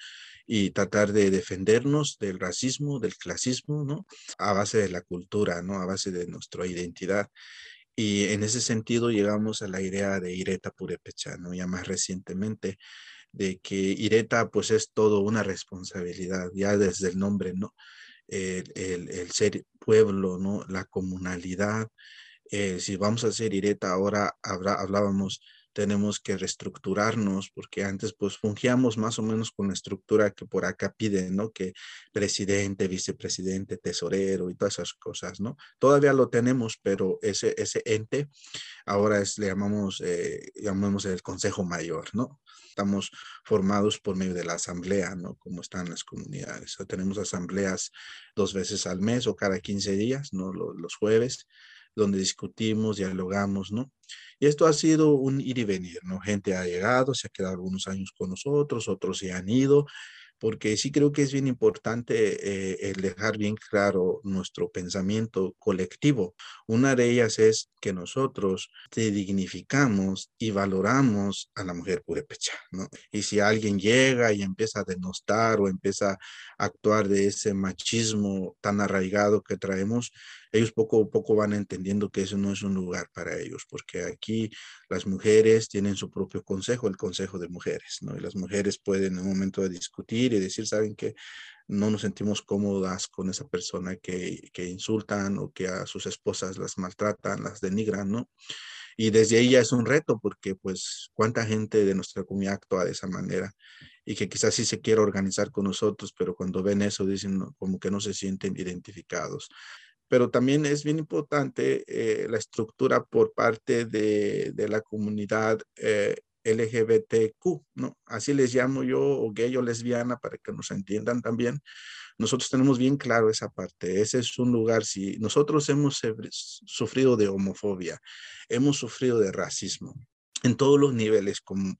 y tratar de defendernos del racismo, del clasismo, ¿no? A base de la cultura, ¿no? A base de nuestra identidad. Y en ese sentido llegamos a la idea de Ireta Purepecha, ¿no? Ya más recientemente, de que Ireta pues es todo una responsabilidad, ya desde el nombre, ¿no? El, el, ser pueblo, ¿no? La comunalidad. Eh, si vamos a hacer Ireta, ahora habrá, hablábamos tenemos que reestructurarnos, porque antes pues fungíamos más o menos con la estructura que por acá piden, ¿no? Que presidente, vicepresidente, tesorero y todas esas cosas, ¿no? Todavía lo tenemos, pero ese, ese ente ahora es, le llamamos, eh, llamamos el Consejo Mayor, ¿no? Estamos formados por medio de la asamblea, ¿no? Como están las comunidades. tenemos asambleas dos veces al mes o cada 15 días, ¿no? Los, los jueves, donde discutimos, dialogamos, ¿no? Y esto ha sido un ir y venir, ¿no? Gente ha llegado, se ha quedado algunos años con nosotros, otros se han ido, porque sí creo que es bien importante eh, el dejar bien claro nuestro pensamiento colectivo. Una de ellas es que nosotros te dignificamos y valoramos a la mujer purépecha, ¿no? Y si alguien llega y empieza a denostar o empieza a actuar de ese machismo tan arraigado que traemos, ellos poco a poco van entendiendo que eso no es un lugar para ellos, porque aquí las mujeres tienen su propio consejo, el consejo de mujeres, ¿no? Y las mujeres pueden en un momento de discutir y decir, ¿saben que No nos sentimos cómodas con esa persona que, que insultan o que a sus esposas las maltratan, las denigran, ¿no? Y desde ahí ya es un reto porque pues cuánta gente de nuestra comunidad actúa de esa manera y que quizás sí se quiere organizar con nosotros, pero cuando ven eso dicen como que no se sienten identificados pero también es bien importante eh, la estructura por parte de, de la comunidad eh, LGBTQ, ¿no? Así les llamo yo, o gay o lesbiana, para que nos entiendan también. Nosotros tenemos bien claro esa parte. Ese es un lugar, si nosotros hemos sufrido de homofobia, hemos sufrido de racismo en todos los niveles, como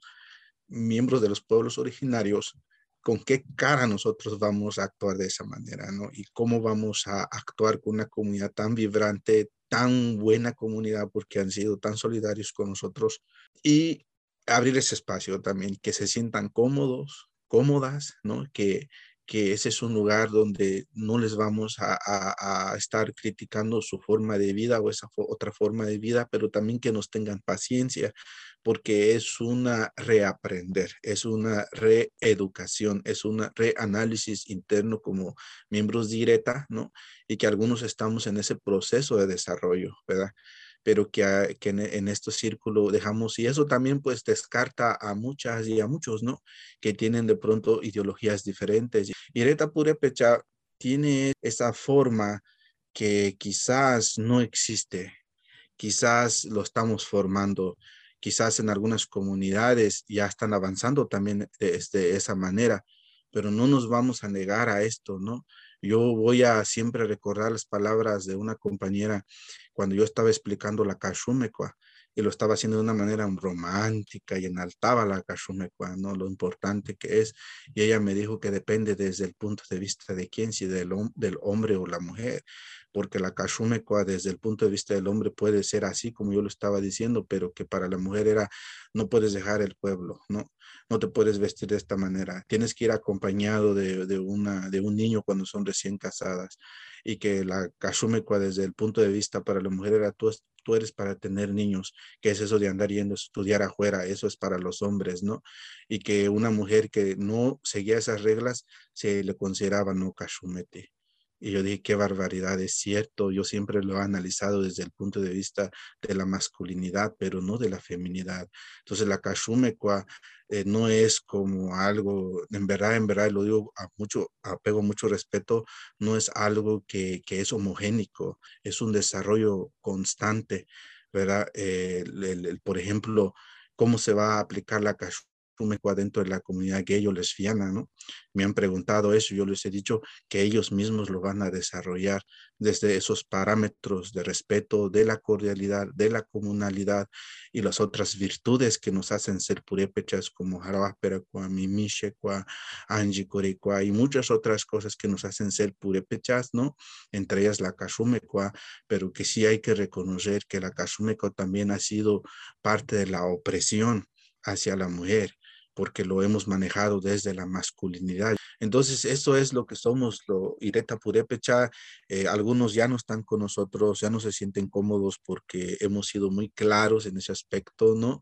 miembros de los pueblos originarios, con qué cara nosotros vamos a actuar de esa manera, ¿no? Y cómo vamos a actuar con una comunidad tan vibrante, tan buena comunidad, porque han sido tan solidarios con nosotros. Y abrir ese espacio también, que se sientan cómodos, cómodas, ¿no? Que, que ese es un lugar donde no les vamos a, estar criticando su forma de vida o esa otra forma de vida, pero también que nos tengan paciencia, porque es una reaprender, es una reeducación, es un reanálisis interno como miembros directa, ¿no? Y que algunos estamos en ese proceso de desarrollo, ¿verdad? Pero que, en, en este círculo dejamos, y eso también pues descarta a muchas y a muchos, ¿no? Que tienen de pronto ideologías diferentes. Y Reta Purepecha tiene esa forma que quizás no existe, quizás lo estamos formando, quizás en algunas comunidades ya están avanzando también de, de esa manera, pero no nos vamos a negar a esto, ¿no? Yo voy a siempre recordar las palabras de una compañera cuando yo estaba explicando la Kashumekwa y lo estaba haciendo de una manera romántica y enaltaba la Kashumekwa, ¿no? Lo importante que es. Y ella me dijo que depende desde el punto de vista de quién, si del, del hombre o la mujer, porque la Kashumekwa desde el punto de vista del hombre puede ser así como yo lo estaba diciendo, pero que para la mujer era, no puedes dejar el pueblo, ¿no? No te puedes vestir de esta manera. Tienes que ir acompañado de, de una, de un niño cuando son recién casadas y que la Kashumekwa desde el punto de vista para la mujer era tú, tú eres para tener niños, que es eso de andar yendo a estudiar afuera, eso es para los hombres, ¿no? Y que una mujer que no seguía esas reglas se le consideraba no Kashumete. Y yo dije, qué barbaridad, es cierto, yo siempre lo he analizado desde el punto de vista de la masculinidad, pero no de la feminidad. Entonces la Kashumekwa eh, no es como algo, en verdad, en verdad, lo digo a mucho, apego mucho respeto, no es algo que, que es homogénico, es un desarrollo constante, ¿verdad? Eh, el, por ejemplo, cómo se va a aplicar la Kashumekwa dentro de la comunidad gay o lesbiana, ¿no? Me han preguntado eso, yo les he dicho que ellos mismos lo van a desarrollar desde esos parámetros de respeto, de la cordialidad, de la comunalidad y las otras virtudes que nos hacen ser purépechas como Jarabaperakua, Mimishekua, Anjikorikua y muchas otras cosas que nos hacen ser purépechas, ¿no? Entre ellas la Kashumekua, pero que sí hay que reconocer que la Kashumekua también ha sido parte de la opresión hacia la mujer porque lo hemos manejado desde la masculinidad. Entonces, eso es lo que somos, lo Ireta Purépecha. Eh, algunos ya no están con nosotros, ya no se sienten cómodos porque hemos sido muy claros en ese aspecto, ¿no?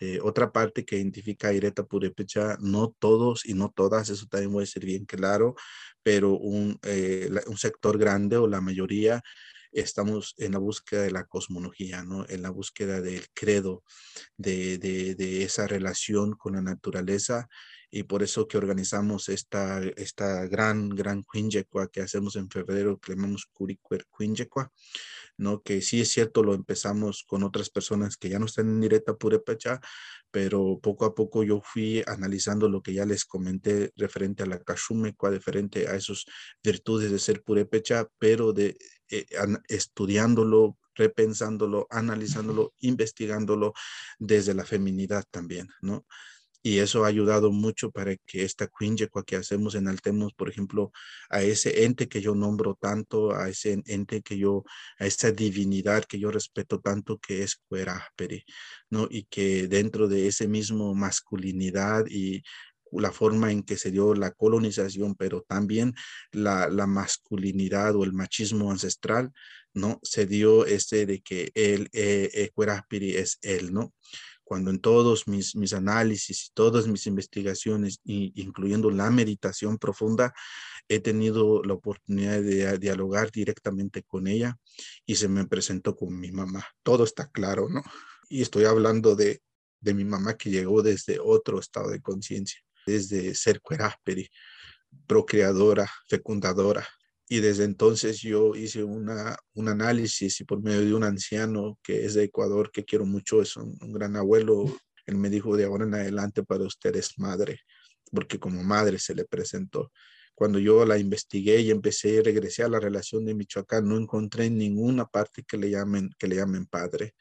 Eh, otra parte que identifica a Ireta Purépecha, no todos y no todas, eso también voy a ser bien claro, pero un, eh, un sector grande o la mayoría estamos en la búsqueda de la cosmología, ¿no? en la búsqueda del credo, de, de, de esa relación con la naturaleza y por eso que organizamos esta, esta gran, gran Quinjecua que hacemos en febrero, que llamamos Curicuer Quinjecua, ¿no? Que sí es cierto, lo empezamos con otras personas que ya no están en directa Purepecha, pero poco a poco yo fui analizando lo que ya les comenté referente a la Kashumecua, diferente a esas virtudes de ser Purepecha, pero de eh, estudiándolo, repensándolo, analizándolo, investigándolo desde la feminidad también, ¿no? y eso ha ayudado mucho para que esta Quinjecua que hacemos enaltemos, por ejemplo, a ese ente que yo nombro tanto, a ese ente que yo, a esa divinidad que yo respeto tanto, que es Cuerasperi, ¿no? Y que dentro de ese mismo masculinidad y la forma en que se dio la colonización, pero también la, la masculinidad o el machismo ancestral, ¿no? Se dio este de que él, eh, eh es él, ¿no? cuando en todos mis, mis análisis y todas mis investigaciones, incluyendo la meditación profunda, he tenido la oportunidad de dialogar directamente con ella y se me presentó con mi mamá. Todo está claro, ¿no? Y estoy hablando de, de mi mamá que llegó desde otro estado de conciencia, desde ser cuerásperi, procreadora, fecundadora, y desde entonces yo hice una, un análisis y por medio de un anciano que es de Ecuador, que quiero mucho, es un, gran abuelo, él me dijo de ahora en adelante para usted es madre, porque como madre se le presentó. Cuando yo la investigué y empecé y regresé a la relación de Michoacán, no encontré ninguna parte que le llamen, que le llamen padre.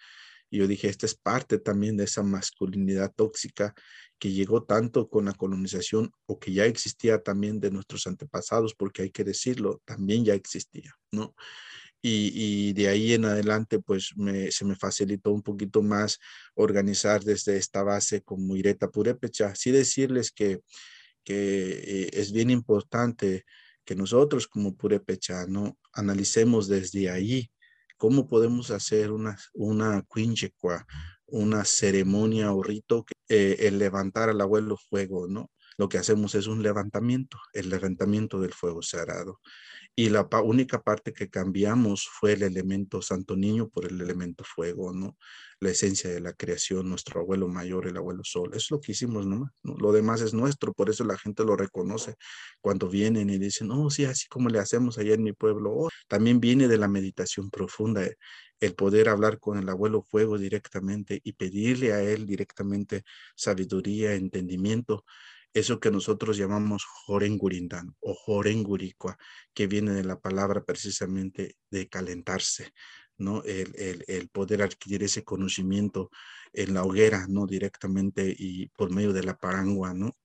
Y yo dije, esta es parte también de esa masculinidad tóxica que llegó tanto con la colonización o que ya existía también de nuestros antepasados, porque hay que decirlo, también ya existía, ¿no? Y, de ahí en adelante, pues se me facilitó un poquito más organizar desde esta base como Ireta Purépecha. Sí decirles que, que eh, es bien importante que nosotros como Purépecha, ¿no? Analicemos desde ahí cómo podemos hacer una, una una ceremonia o rito, eh, el levantar al abuelo fuego, ¿no? Lo que hacemos es un levantamiento, el levantamiento del fuego sagrado. Y la única parte que cambiamos fue el elemento Santo Niño por el elemento fuego, ¿no? La esencia de la creación, nuestro abuelo mayor, el abuelo sol. Eso es lo que hicimos, ¿no? Lo demás es nuestro, por eso la gente lo reconoce cuando vienen y dicen, oh, sí, así como le hacemos allá en mi pueblo. Oh, también viene de la meditación profunda, el poder hablar con el abuelo fuego directamente y pedirle a él directamente sabiduría, entendimiento eso que nosotros llamamos Jorengurindan o Jorenguricua, que viene de la palabra precisamente de calentarse, ¿no? El, el, poder adquirir ese conocimiento en la hoguera, ¿no? Directamente y por medio de la parangua, ¿no?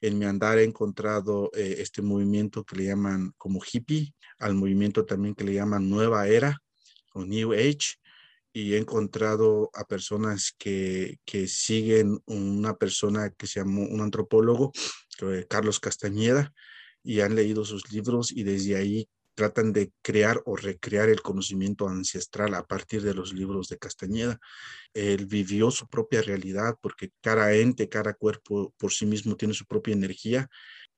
En mi andar he encontrado eh, este movimiento que le llaman como hippie, al movimiento también que le llaman nueva era o New Age, y he encontrado a personas que, que siguen una persona que se llamó un antropólogo, Carlos Castañeda, y han leído sus libros y desde ahí tratan de crear o recrear el conocimiento ancestral a partir de los libros de Castañeda. Él vivió su propia realidad porque cada ente, cada cuerpo por sí mismo tiene su propia energía.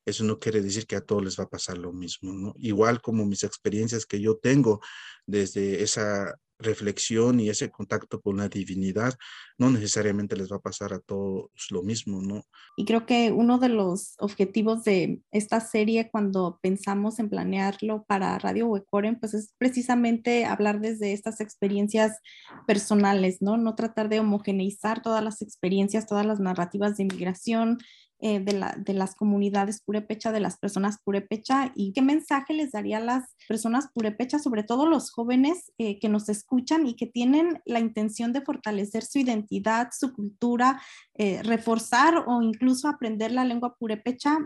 Eso no quiere decir que a todos les va a pasar lo mismo, ¿no? Igual como mis experiencias que yo tengo desde esa reflexión y ese contacto con la divinidad, no necesariamente les va a pasar a todos lo mismo, ¿no? Y creo que uno de los objetivos de esta serie cuando pensamos en planearlo para Radio Huecoren, pues es precisamente hablar desde estas experiencias personales, ¿no? No tratar de homogeneizar todas las experiencias, todas las narrativas de inmigración, eh, de, la, de, las comunidades purépecha, de las personas purépecha y qué mensaje les daría a las personas purépecha, sobre todo los jóvenes eh, que nos escuchan y que tienen la intención de fortalecer su identidad, su cultura, eh, reforzar o incluso aprender la lengua purépecha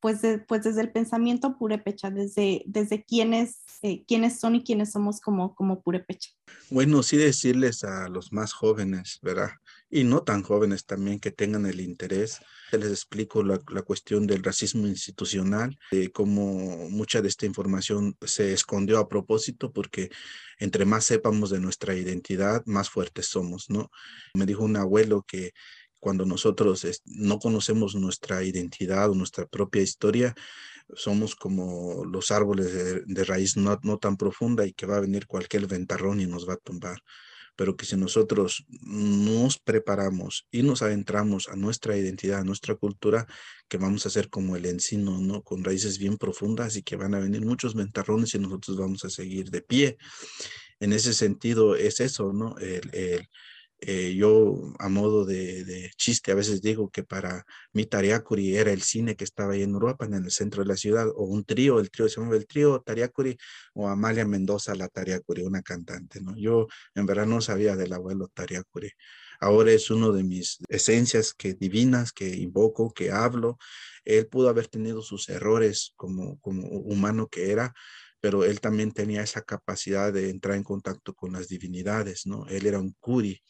pues, pues, desde el pensamiento purépecha, desde, desde quiénes, quiénes son y quiénes somos como, como purépecha. Bueno, sí decirles a los más jóvenes, ¿verdad? Y no tan jóvenes también que tengan el interés. Les explico la, la cuestión del racismo institucional, de cómo mucha de esta información se escondió a propósito, porque entre más sepamos de nuestra identidad, más fuertes somos, ¿no? Me dijo un abuelo que cuando nosotros no conocemos nuestra identidad o nuestra propia historia, somos como los árboles de, raíz no, no, tan profunda y que va a venir cualquier ventarrón y nos va a tumbar. Pero que si nosotros nos preparamos y nos adentramos a nuestra identidad, a nuestra cultura, que vamos a ser como el encino, ¿no? Con raíces bien profundas y que van a venir muchos ventarrones y nosotros vamos a seguir de pie. En ese sentido es eso, ¿no? el, el eh, yo, a modo de, chiste, a veces digo que para mi Tariacuri era el cine que estaba ahí en Europa, en el centro de la ciudad, o un trío, el trío se llama el trío Tariacuri, o Amalia Mendoza, la Tariacuri, una cantante, ¿no? Yo en verdad no sabía del abuelo Tariacuri. Ahora es uno de mis esencias que divinas, que invoco, que hablo. Él pudo haber tenido sus errores como, como humano que era, pero él también tenía esa capacidad de entrar en contacto con las divinidades, ¿no? Él era un curi.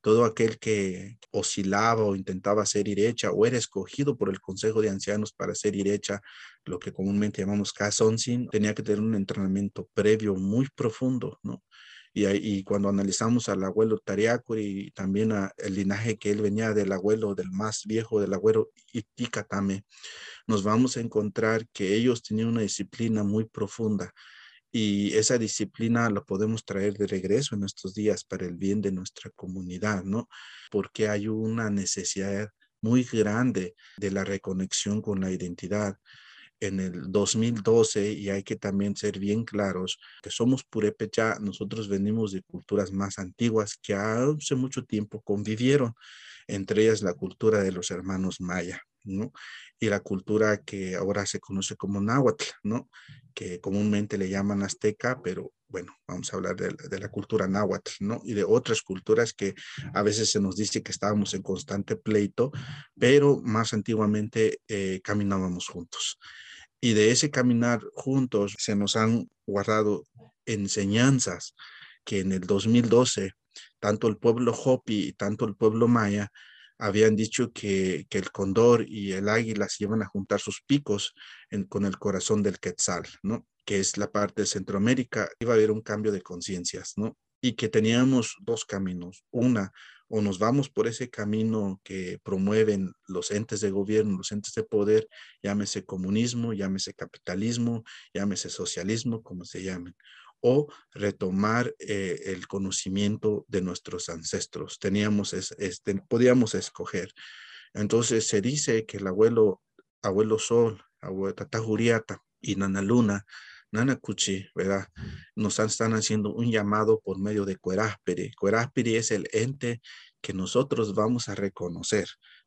Todo aquel que oscilaba o intentaba ser irecha o era escogido por el Consejo de Ancianos para ser irecha, lo que comúnmente llamamos kasonsin, tenía que tener un entrenamiento previo muy profundo, ¿no? Y, y, cuando analizamos al abuelo Tariacuri y también a el linaje que él venía del abuelo, del más viejo, del abuelo Itikatame, nos vamos a encontrar que ellos tenían una disciplina muy profunda y esa disciplina la podemos traer de regreso en estos días para el bien de nuestra comunidad, ¿no? Porque hay una necesidad muy grande de la reconexión con la identidad en el 2012 y hay que también ser bien claros que somos purépecha, nosotros venimos de culturas más antiguas que hace mucho tiempo convivieron, entre ellas la cultura de los hermanos maya, ¿no? Y la cultura que ahora se conoce como náhuatl, ¿no? Que comúnmente le llaman azteca, pero bueno, vamos a hablar de, de, la cultura náhuatl, ¿no? Y de otras culturas que a veces se nos dice que estábamos en constante pleito, pero más antiguamente eh, caminábamos juntos. Y de ese caminar juntos se nos han guardado enseñanzas que en el 2012 tanto el pueblo Hopi y tanto el pueblo Maya habían dicho que, el cóndor y el águila se iban a juntar sus picos con el corazón del quetzal, ¿no? Que es la parte de Centroamérica. Iba a haber un cambio de conciencias, ¿no? Y que teníamos dos caminos. Una, o nos vamos por ese camino que promueven los entes de gobierno, los entes de poder, llámese comunismo, llámese capitalismo, llámese socialismo, como se llamen, o retomar eh, el conocimiento de nuestros ancestros. Teníamos, este, podíamos escoger. Entonces se dice que el abuelo, abuelo Sol, abuelo Tata Juriata y Nana Luna Nanakuchi, ¿verdad? Nos están haciendo un llamado por medio de Cuerásperi. Cuerásperi es el ente que nosotros vamos a reconocer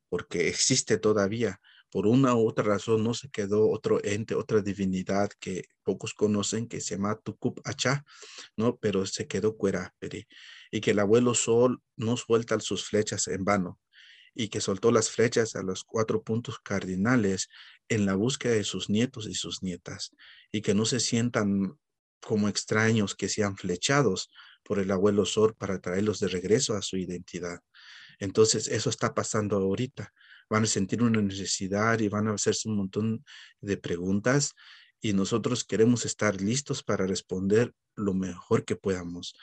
porque existe todavía, por una u otra razón no se quedó otro ente, otra divinidad que pocos conocen que se llama Tukup Achá, ¿no? Pero se quedó Cueraperi y que el abuelo Sol no suelta sus flechas en vano y que soltó las flechas a los cuatro puntos cardinales en la búsqueda de sus nietos y sus nietas y que no se sientan como extraños que sean flechados por el abuelo Sol para traerlos de regreso a su identidad. Entonces, eso está pasando ahorita. Van a sentir una necesidad y van a hacerse un montón de preguntas y nosotros queremos estar listos para responder lo mejor que podamos.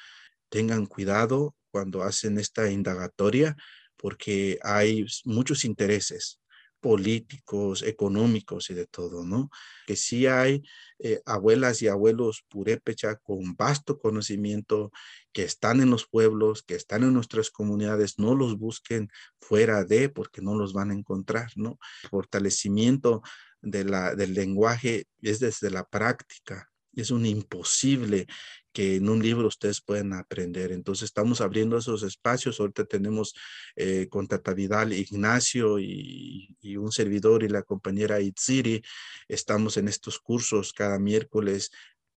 Tengan cuidado cuando hacen esta indagatoria porque hay muchos intereses políticos, económicos y de todo, ¿no? Que sí hay eh, abuelas y abuelos purépecha con vasto conocimiento que están en los pueblos, que están en nuestras comunidades, no los busquen fuera de porque no los van a encontrar, ¿no? Fortalecimiento del lenguaje es desde la práctica, es un imposible que en un libro ustedes pueden aprender. Entonces estamos abriendo esos espacios. Ahorita tenemos eh, con Tata Vidal, Ignacio y, un servidor y la compañera Itziri. Estamos en estos cursos cada miércoles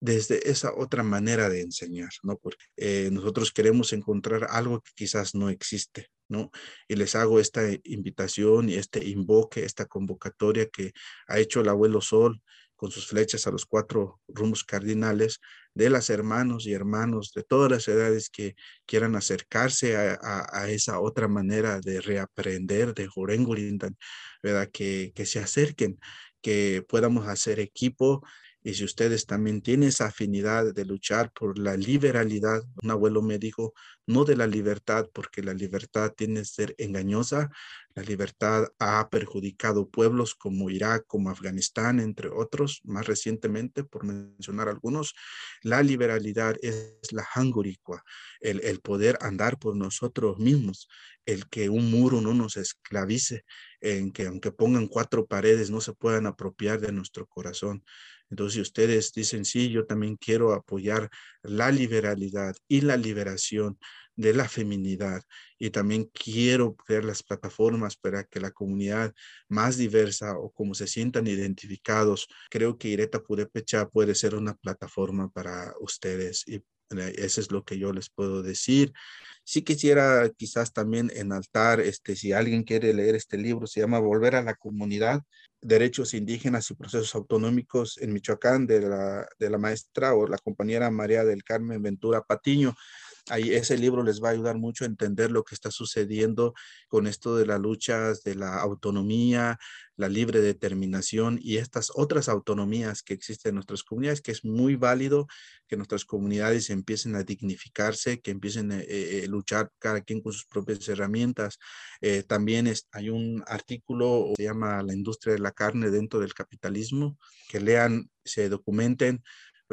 desde esa otra manera de enseñar, ¿no? Porque eh, nosotros queremos encontrar algo que quizás no existe, ¿no? Y les hago esta invitación y este invoque, esta convocatoria que ha hecho el abuelo Sol con sus flechas a los cuatro rumbos cardinales de las hermanos y hermanos de todas las edades que quieran acercarse a, esa otra manera de reaprender de Jorengurindan, ¿verdad? Que, que se acerquen, que podamos hacer equipo y si ustedes también tienen esa afinidad de luchar por la liberalidad, un abuelo me dijo, no de la libertad, porque la libertad tiene que ser engañosa. La libertad ha perjudicado pueblos como Irak, como Afganistán, entre otros, más recientemente, por mencionar algunos. La liberalidad es la hanguricua, el, el poder andar por nosotros mismos, el que un muro no nos esclavice, en que aunque pongan cuatro paredes no se puedan apropiar de nuestro corazón. Entonces, si ustedes dicen, sí, yo también quiero apoyar la liberalidad y la liberación de la feminidad y también quiero crear las plataformas para que la comunidad más diversa o como se sientan identificados, creo que Ireta Purepecha puede ser una plataforma para ustedes y eso es lo que yo les puedo decir. Sí quisiera quizás también enaltar, este, si alguien quiere leer este libro, se llama Volver a la Comunidad, Derechos Indígenas y Procesos Autonómicos en Michoacán, de la, de la maestra o la compañera María del Carmen Ventura Patiño. Ahí ese libro les va a ayudar mucho a entender lo que está sucediendo con esto de las luchas de la autonomía, la libre determinación y estas otras autonomías que existen en nuestras comunidades, que es muy válido que nuestras comunidades empiecen a dignificarse, que empiecen a eh, eh, luchar cada quien con sus propias herramientas. Eh, también hay un artículo, se llama La industria de la carne dentro del capitalismo, que lean, se documenten,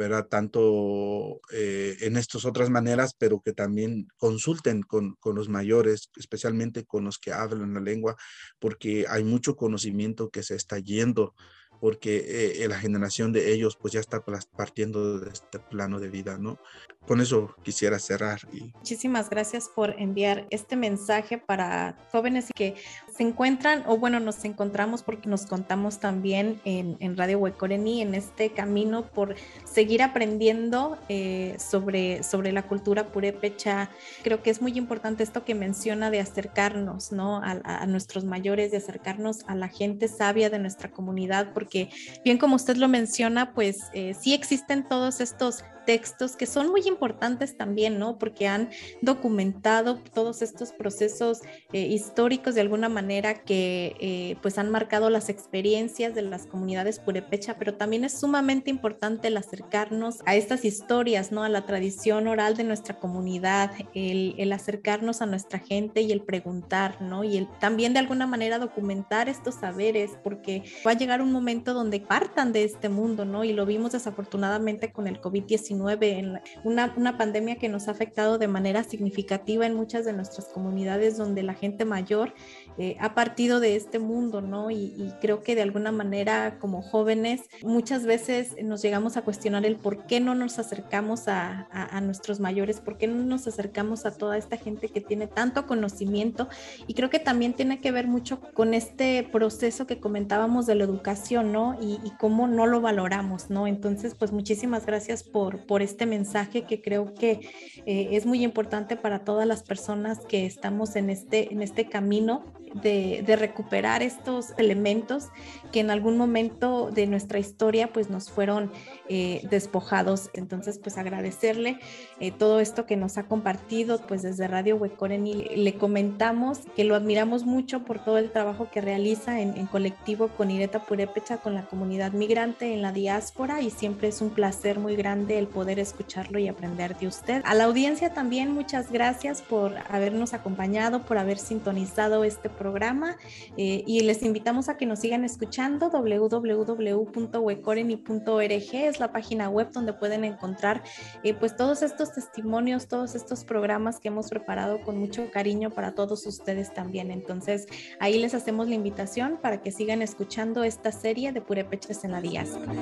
¿verdad? Tanto eh, en estas otras maneras, pero que también consulten con, con, los mayores, especialmente con los que hablan la lengua, porque hay mucho conocimiento que se está yendo porque eh, la generación de ellos pues ya está partiendo de este plano de vida, ¿no? Con eso quisiera cerrar. Y... Muchísimas gracias por enviar este mensaje para jóvenes que se encuentran, o bueno, nos encontramos porque nos contamos también en, en Radio Huecorení en este camino por seguir aprendiendo eh, sobre, sobre la cultura purépecha. Creo que es muy importante esto que menciona de acercarnos, ¿no? A, a nuestros mayores, de acercarnos a la gente sabia de nuestra comunidad, porque que bien como usted lo menciona, pues eh, sí existen todos estos textos que son muy importantes también, ¿no? Porque han documentado todos estos procesos eh, históricos de alguna manera que eh, pues han marcado las experiencias de las comunidades purepecha, pero también es sumamente importante el acercarnos a estas historias, ¿no? A la tradición oral de nuestra comunidad, el, el acercarnos a nuestra gente y el preguntar, ¿no? Y el también de alguna manera documentar estos saberes, porque va a llegar un momento donde partan de este mundo, ¿no? Y lo vimos desafortunadamente con el COVID-19 en una, una pandemia que nos ha afectado de manera significativa en muchas de nuestras comunidades donde la gente mayor eh, ha partido de este mundo, ¿no? Y, creo que de alguna manera como jóvenes muchas veces nos llegamos a cuestionar el por qué no nos acercamos a, nuestros mayores, por qué no nos acercamos a toda esta gente que tiene tanto conocimiento y creo que también tiene que ver mucho con este proceso que comentábamos de la educación, ¿no? Y, y cómo no lo valoramos, ¿no? Entonces, pues muchísimas gracias por, por este mensaje que creo que eh, es muy importante para todas las personas que estamos en este, en este camino de, recuperar estos elementos que en algún momento de nuestra historia pues nos fueron eh, despojados. Entonces pues agradecerle eh, todo esto que nos ha compartido pues desde Radio Huecoreni. Le comentamos que lo admiramos mucho por todo el trabajo que realiza en, colectivo con Ireta Purépecha, con la comunidad migrante en la diáspora y siempre es un placer muy grande el poder escucharlo y aprender de usted. A la audiencia también muchas gracias por habernos acompañado, por haber sintonizado este programa eh, y les invitamos a que nos sigan escuchando. www.wecoreni.org es la página web donde pueden encontrar eh, pues todos estos testimonios, todos estos programas que hemos preparado con mucho cariño para todos ustedes también. Entonces ahí les hacemos la invitación para que sigan escuchando esta serie de Purepechas en la diáspora.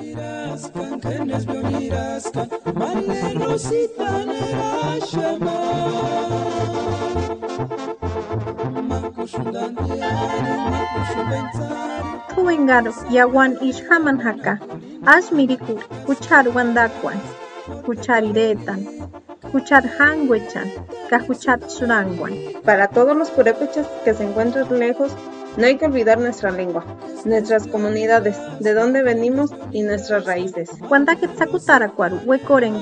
Tuwengaro yawan ishhaman haka, ashmirikur, kuchar wandakwan, kuchar iretan, kuchar hangwechan, kajuchat surangwan. Para todos los purépechas que se encuentran lejos, no hay que olvidar nuestra lengua, nuestras comunidades, de dónde venimos y nuestras raíces. Wandaketsakutarakuaru, wekoren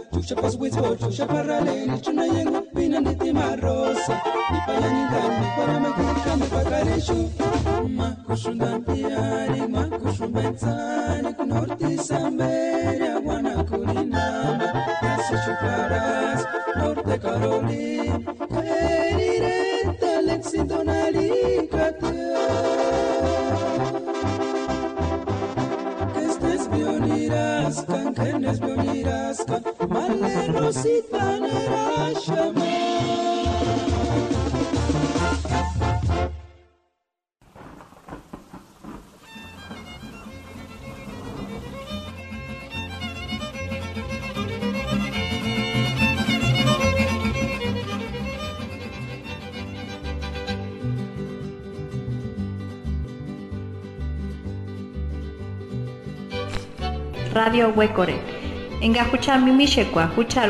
Tukchapas witzbo, tukchaparraleni, chunayengu, pinaniti marrosa. Nipayanindan, niparame, kutikame, pakareshu. Makushundantiari, makushumbenzani, kunorti samberia, guanacurinama. Nasi chuparas, norte caroli, perireta, lexidona. Radio Huecore. Enga hucha mimishe kwa hucha